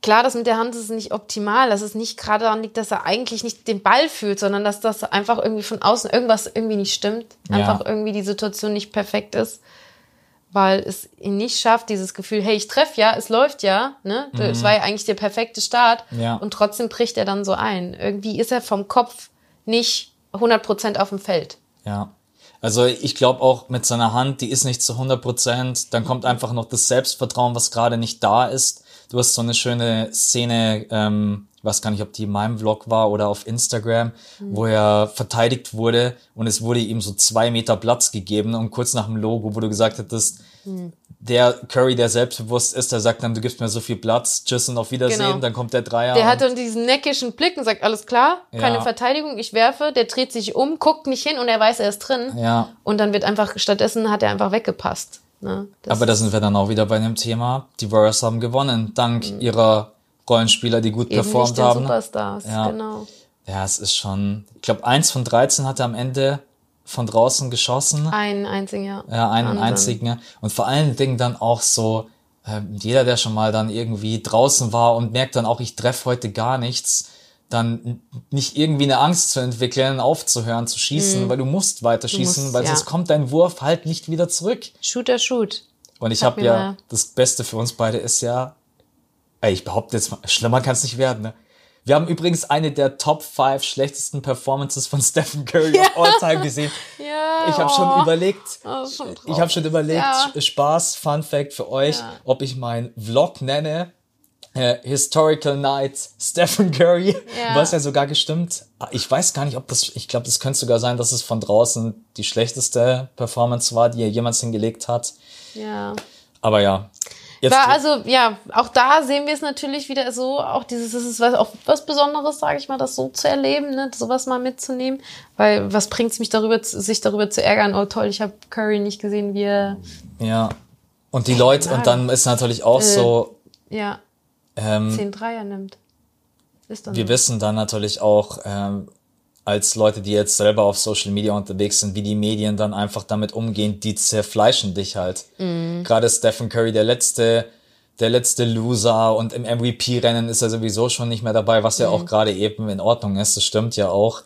klar, das mit der Hand ist nicht optimal, dass es nicht gerade daran liegt, dass er eigentlich nicht den Ball fühlt, sondern dass das einfach irgendwie von außen irgendwas irgendwie nicht stimmt. Ja. Einfach irgendwie die Situation nicht perfekt ist. Weil es ihn nicht schafft, dieses Gefühl, hey, ich treffe ja, es läuft ja, ne? Es war ja eigentlich der perfekte Start. Ja. Und trotzdem bricht er dann so ein. Irgendwie ist er vom Kopf nicht 100% auf dem Feld. Ja. Also ich glaube auch mit seiner Hand, die ist nicht zu 100 Prozent. Dann kommt einfach noch das Selbstvertrauen, was gerade nicht da ist. Du hast so eine schöne Szene, ähm, ich weiß gar nicht, ob die in meinem Vlog war oder auf Instagram, wo er verteidigt wurde und es wurde ihm so zwei Meter Platz gegeben und kurz nach dem Logo, wo du gesagt hättest, der Curry, der selbstbewusst ist, der sagt dann, du gibst mir so viel Platz, tschüss und auf Wiedersehen, Genau. dann kommt der Dreier. Der hat dann diesen neckischen Blick und sagt, alles klar, keine Ja. Verteidigung, ich werfe. Der dreht sich um, guckt nicht hin und er weiß, er ist drin. ja, Und dann wird einfach, stattdessen hat er einfach weggepasst. Ne? Das- Aber da sind wir dann auch wieder bei dem Thema. Die Warriors haben gewonnen, dank ihrer Rollenspieler, die gut eben nicht performt den haben. Superstars, Ja. genau. Ja, es ist schon, ich glaube, eins von 13 hat er am Ende von draußen geschossen. Ein einziger, ja. Ja, einen Wahnsinn. einzigen. Und vor allen Dingen dann auch so, ähm, jeder, der schon mal dann irgendwie draußen war und merkt dann auch, ich treffe heute gar nichts, dann nicht irgendwie eine Angst zu entwickeln, aufzuhören zu schießen, weil du musst weiter schießen, Mhm. musst, weil ja. sonst kommt dein Wurf halt nicht wieder zurück. Shooter, shoot. Und ich habe mir ja, mal. das Beste für uns beide ist ja, ey, ich behaupte jetzt mal, schlimmer kann es nicht werden, ne? Wir haben übrigens eine der Top 5 schlechtesten Performances von Stephen Curry of all time gesehen. Ja. Ich habe schon oh. überlegt, Das ist schon ich habe schon überlegt, Ja. Spaß, Fun Fact für euch, Ja. ob ich meinen Vlog nenne, äh, Historical Night Stephen Curry, Ja. was ja sogar gestimmt. Ah, Ich weiß gar nicht, ob das, ich glaube, das könnte sogar sein, dass es von draußen die schlechteste Performance war, die er jemals hingelegt hat. Ja. Aber ja. Jetzt, War also, ja, auch da sehen wir es natürlich wieder so, auch dieses, das ist was, auch was Besonderes, sage ich mal, das so zu erleben, ne, sowas mal mitzunehmen. Weil was bringt es mich darüber, sich darüber zu ärgern, oh toll, ich habe Curry nicht gesehen, wie er, Ja. Und die Leute, und dann ist natürlich auch so, ja, ähm, 10 Dreier nimmt. Ist wir so. wissen dann natürlich auch, ähm, als Leute, die jetzt selber auf Social Media unterwegs sind, wie die Medien dann einfach damit umgehen, die zerfleischen dich halt. Mhm. Gerade Stephen Curry, der letzte, der letzte Loser und im MVP-Rennen ist er sowieso schon nicht mehr dabei, was ja Mhm. auch gerade eben in Ordnung ist. Das stimmt ja auch.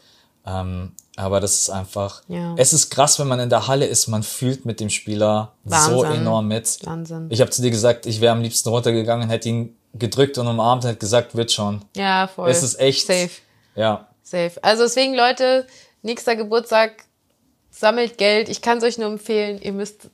Ähm, aber das ist einfach, Ja. es ist krass, wenn man in der Halle ist, man fühlt mit dem Spieler so Wahnsinn. enorm mit. Wahnsinn. Ich habe zu dir gesagt, ich wäre am liebsten runtergegangen, hätte ihn gedrückt und umarmt und hätte gesagt, wird schon. Ja, voll. Es ist echt. Safe. Ja. Safe. Also deswegen, Leute, nächster Geburtstag, sammelt Geld. Ich kann es euch nur empfehlen. Ihr müsst,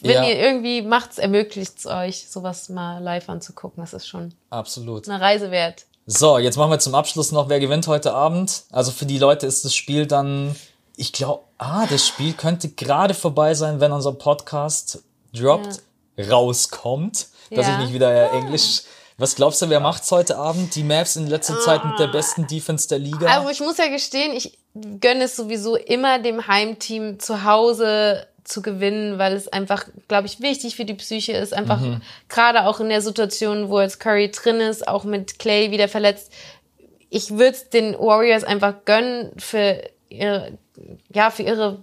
wenn Ja. ihr irgendwie macht's, ermöglicht es euch, sowas mal live anzugucken. Das ist schon Absolut. eine Reise wert. So, jetzt machen wir zum Abschluss noch, wer gewinnt heute Abend. Also für die Leute ist das Spiel dann, ich glaube, ah, das Spiel könnte gerade vorbei sein, wenn unser Podcast droppt, rauskommt, dass Ja. ich nicht wieder äh, Englisch. Was glaubst du, wer macht's heute Abend? Die Mavs in letzter Zeit mit der besten Defense der Liga. Also ich muss ja gestehen, ich gönne es sowieso immer dem Heimteam zu Hause zu gewinnen, weil es einfach, glaube ich, wichtig für die Psyche ist. Einfach gerade auch in der Situation, wo jetzt Curry drin ist, auch mit Clay wieder verletzt. Ich würde es den Warriors einfach gönnen für ihre, ja, für ihre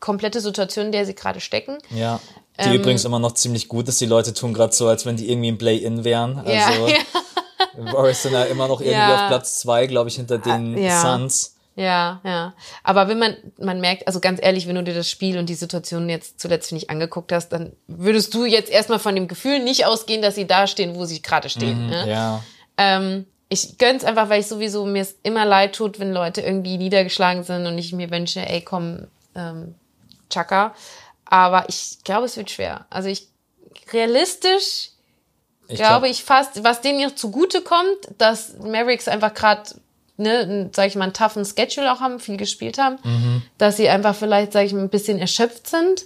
komplette Situation, in der sie gerade stecken. ja, Die ähm, übrigens immer noch ziemlich gut ist. Die Leute tun gerade so, als wenn die irgendwie im Play-In wären. Also ja, ja. Warriors sind ja immer noch irgendwie ja. auf Platz zwei, glaube ich, hinter den ja. Suns. Ja, ja. Aber wenn man, man merkt, also ganz ehrlich, wenn du dir das Spiel und die Situation jetzt zuletzt, ich, angeguckt hast, dann würdest du jetzt erstmal von dem Gefühl nicht ausgehen, dass sie da stehen, wo sie gerade stehen. Mhm, ne? Ja. Ähm, ich gönn's einfach, weil ich sowieso mir es immer leid tut, wenn Leute irgendwie niedergeschlagen sind und ich mir wünsche, ey, komm, ähm, Chaka. Aber ich glaube, es wird schwer. Also ich realistisch ich glaube glaub, ich fast, was denen noch zugute kommt, dass Mavericks einfach gerade, ne, sag ich mal, einen toughen Schedule auch haben, viel gespielt haben, mhm. dass sie einfach vielleicht, sag ich mal, ein bisschen erschöpft sind.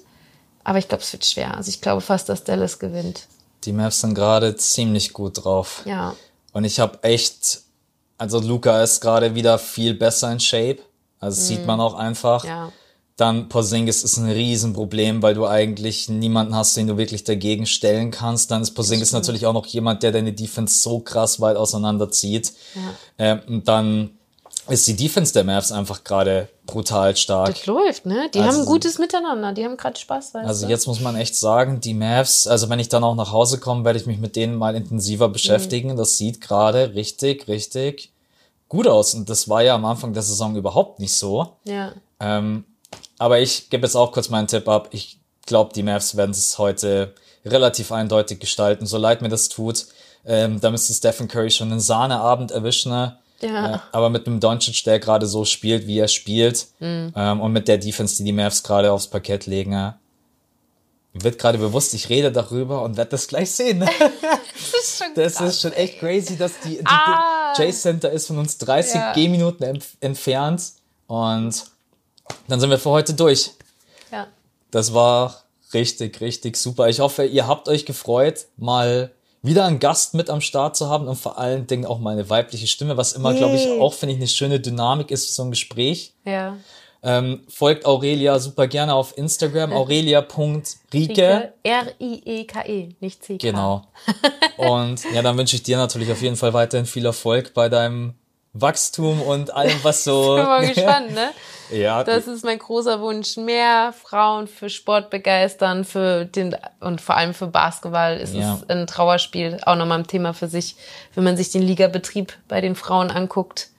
Aber ich glaube, es wird schwer. Also ich glaube fast, dass Dallas gewinnt. Die Mavs sind gerade ziemlich gut drauf. Ja. Und ich habe echt, also Luca ist gerade wieder viel besser in Shape. Also mhm. sieht man auch einfach. Ja. Dann Porzingis ist ein Riesenproblem, weil du eigentlich niemanden hast, den du wirklich dagegen stellen kannst. Dann ist Porzingis natürlich auch noch jemand, der deine Defense so krass weit auseinanderzieht. Ja. Ähm, und dann ist die Defense der Mavs einfach gerade brutal stark. Das läuft, ne? Die also, haben ein gutes Miteinander, die haben gerade Spaß, weißt Also du? jetzt muss man echt sagen, die Mavs, also wenn ich dann auch nach Hause komme, werde ich mich mit denen mal intensiver beschäftigen. Mhm. Das sieht gerade richtig, richtig gut aus. Und das war ja am Anfang der Saison überhaupt nicht so. Ja. Ähm, aber ich gebe jetzt auch kurz meinen Tipp ab. Ich glaube, die Mavs werden es heute relativ eindeutig gestalten, so leid mir das tut. Ähm, da müsste Stephen Curry schon einen Sahneabend erwischen. Ne? Ja. Äh, aber mit einem Doncic, der gerade so spielt, wie er spielt, mhm. ähm, und mit der Defense, die die Mavs gerade aufs Parkett legen, äh, wird gerade bewusst, ich rede darüber und werde das gleich sehen. das ist schon, das ist schon echt crazy, dass die, die ah. J-Center ist von uns 30 ja. G-Minuten entfernt und dann sind wir für heute durch. Ja. Das war richtig, richtig super. Ich hoffe, ihr habt euch gefreut, mal wieder einen Gast mit am Start zu haben und vor allen Dingen auch mal eine weibliche Stimme, was immer, glaube ich, auch, finde ich, eine schöne Dynamik ist für so ein Gespräch. Ja. Ähm, folgt Aurelia super gerne auf Instagram, aurelia.rieke. R-I-E-K-E, nicht C. -K. Genau. Und ja, dann wünsche ich dir natürlich auf jeden Fall weiterhin viel Erfolg bei deinem Wachstum und allem, was so. ich bin mal gespannt, ne? Ja. Das ist mein großer Wunsch. Mehr Frauen für Sport begeistern, für den, und vor allem für Basketball ist ja. es ein Trauerspiel. Auch nochmal ein Thema für sich, wenn man sich den Ligabetrieb bei den Frauen anguckt.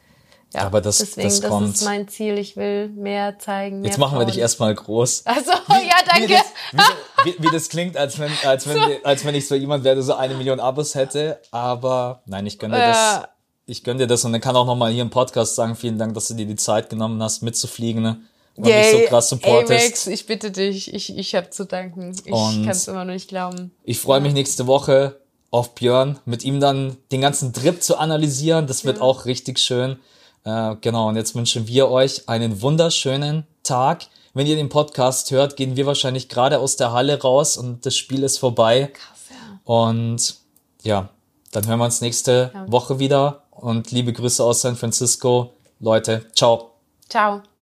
Ja, aber das, deswegen, das, das ist mein Ziel. Ich will mehr zeigen. Mehr Jetzt machen Frauen. wir dich erstmal groß. Also, ja, danke. Wie das, wie, wie, das, klingt, als wenn, als wenn, so. als wenn ich so jemand wäre, der so eine Million Abos hätte. Aber nein, ich gönne ja. das ich gönne dir das und dann kann auch nochmal hier im Podcast sagen, vielen Dank, dass du dir die Zeit genommen hast, mitzufliegen, ne? Und Yay, mich so krass supportest. Ey Max, ich bitte dich, ich, ich habe zu danken. Ich kann es immer noch nicht glauben. Ich freue ja. mich nächste Woche auf Björn, mit ihm dann den ganzen Drip zu analysieren. Das wird ja. auch richtig schön. Äh, genau, und jetzt wünschen wir euch einen wunderschönen Tag. Wenn ihr den Podcast hört, gehen wir wahrscheinlich gerade aus der Halle raus und das Spiel ist vorbei. Krass, ja. Und ja, dann hören wir uns nächste. Woche wieder und liebe Grüße aus San Francisco. Leute, ciao. Ciao.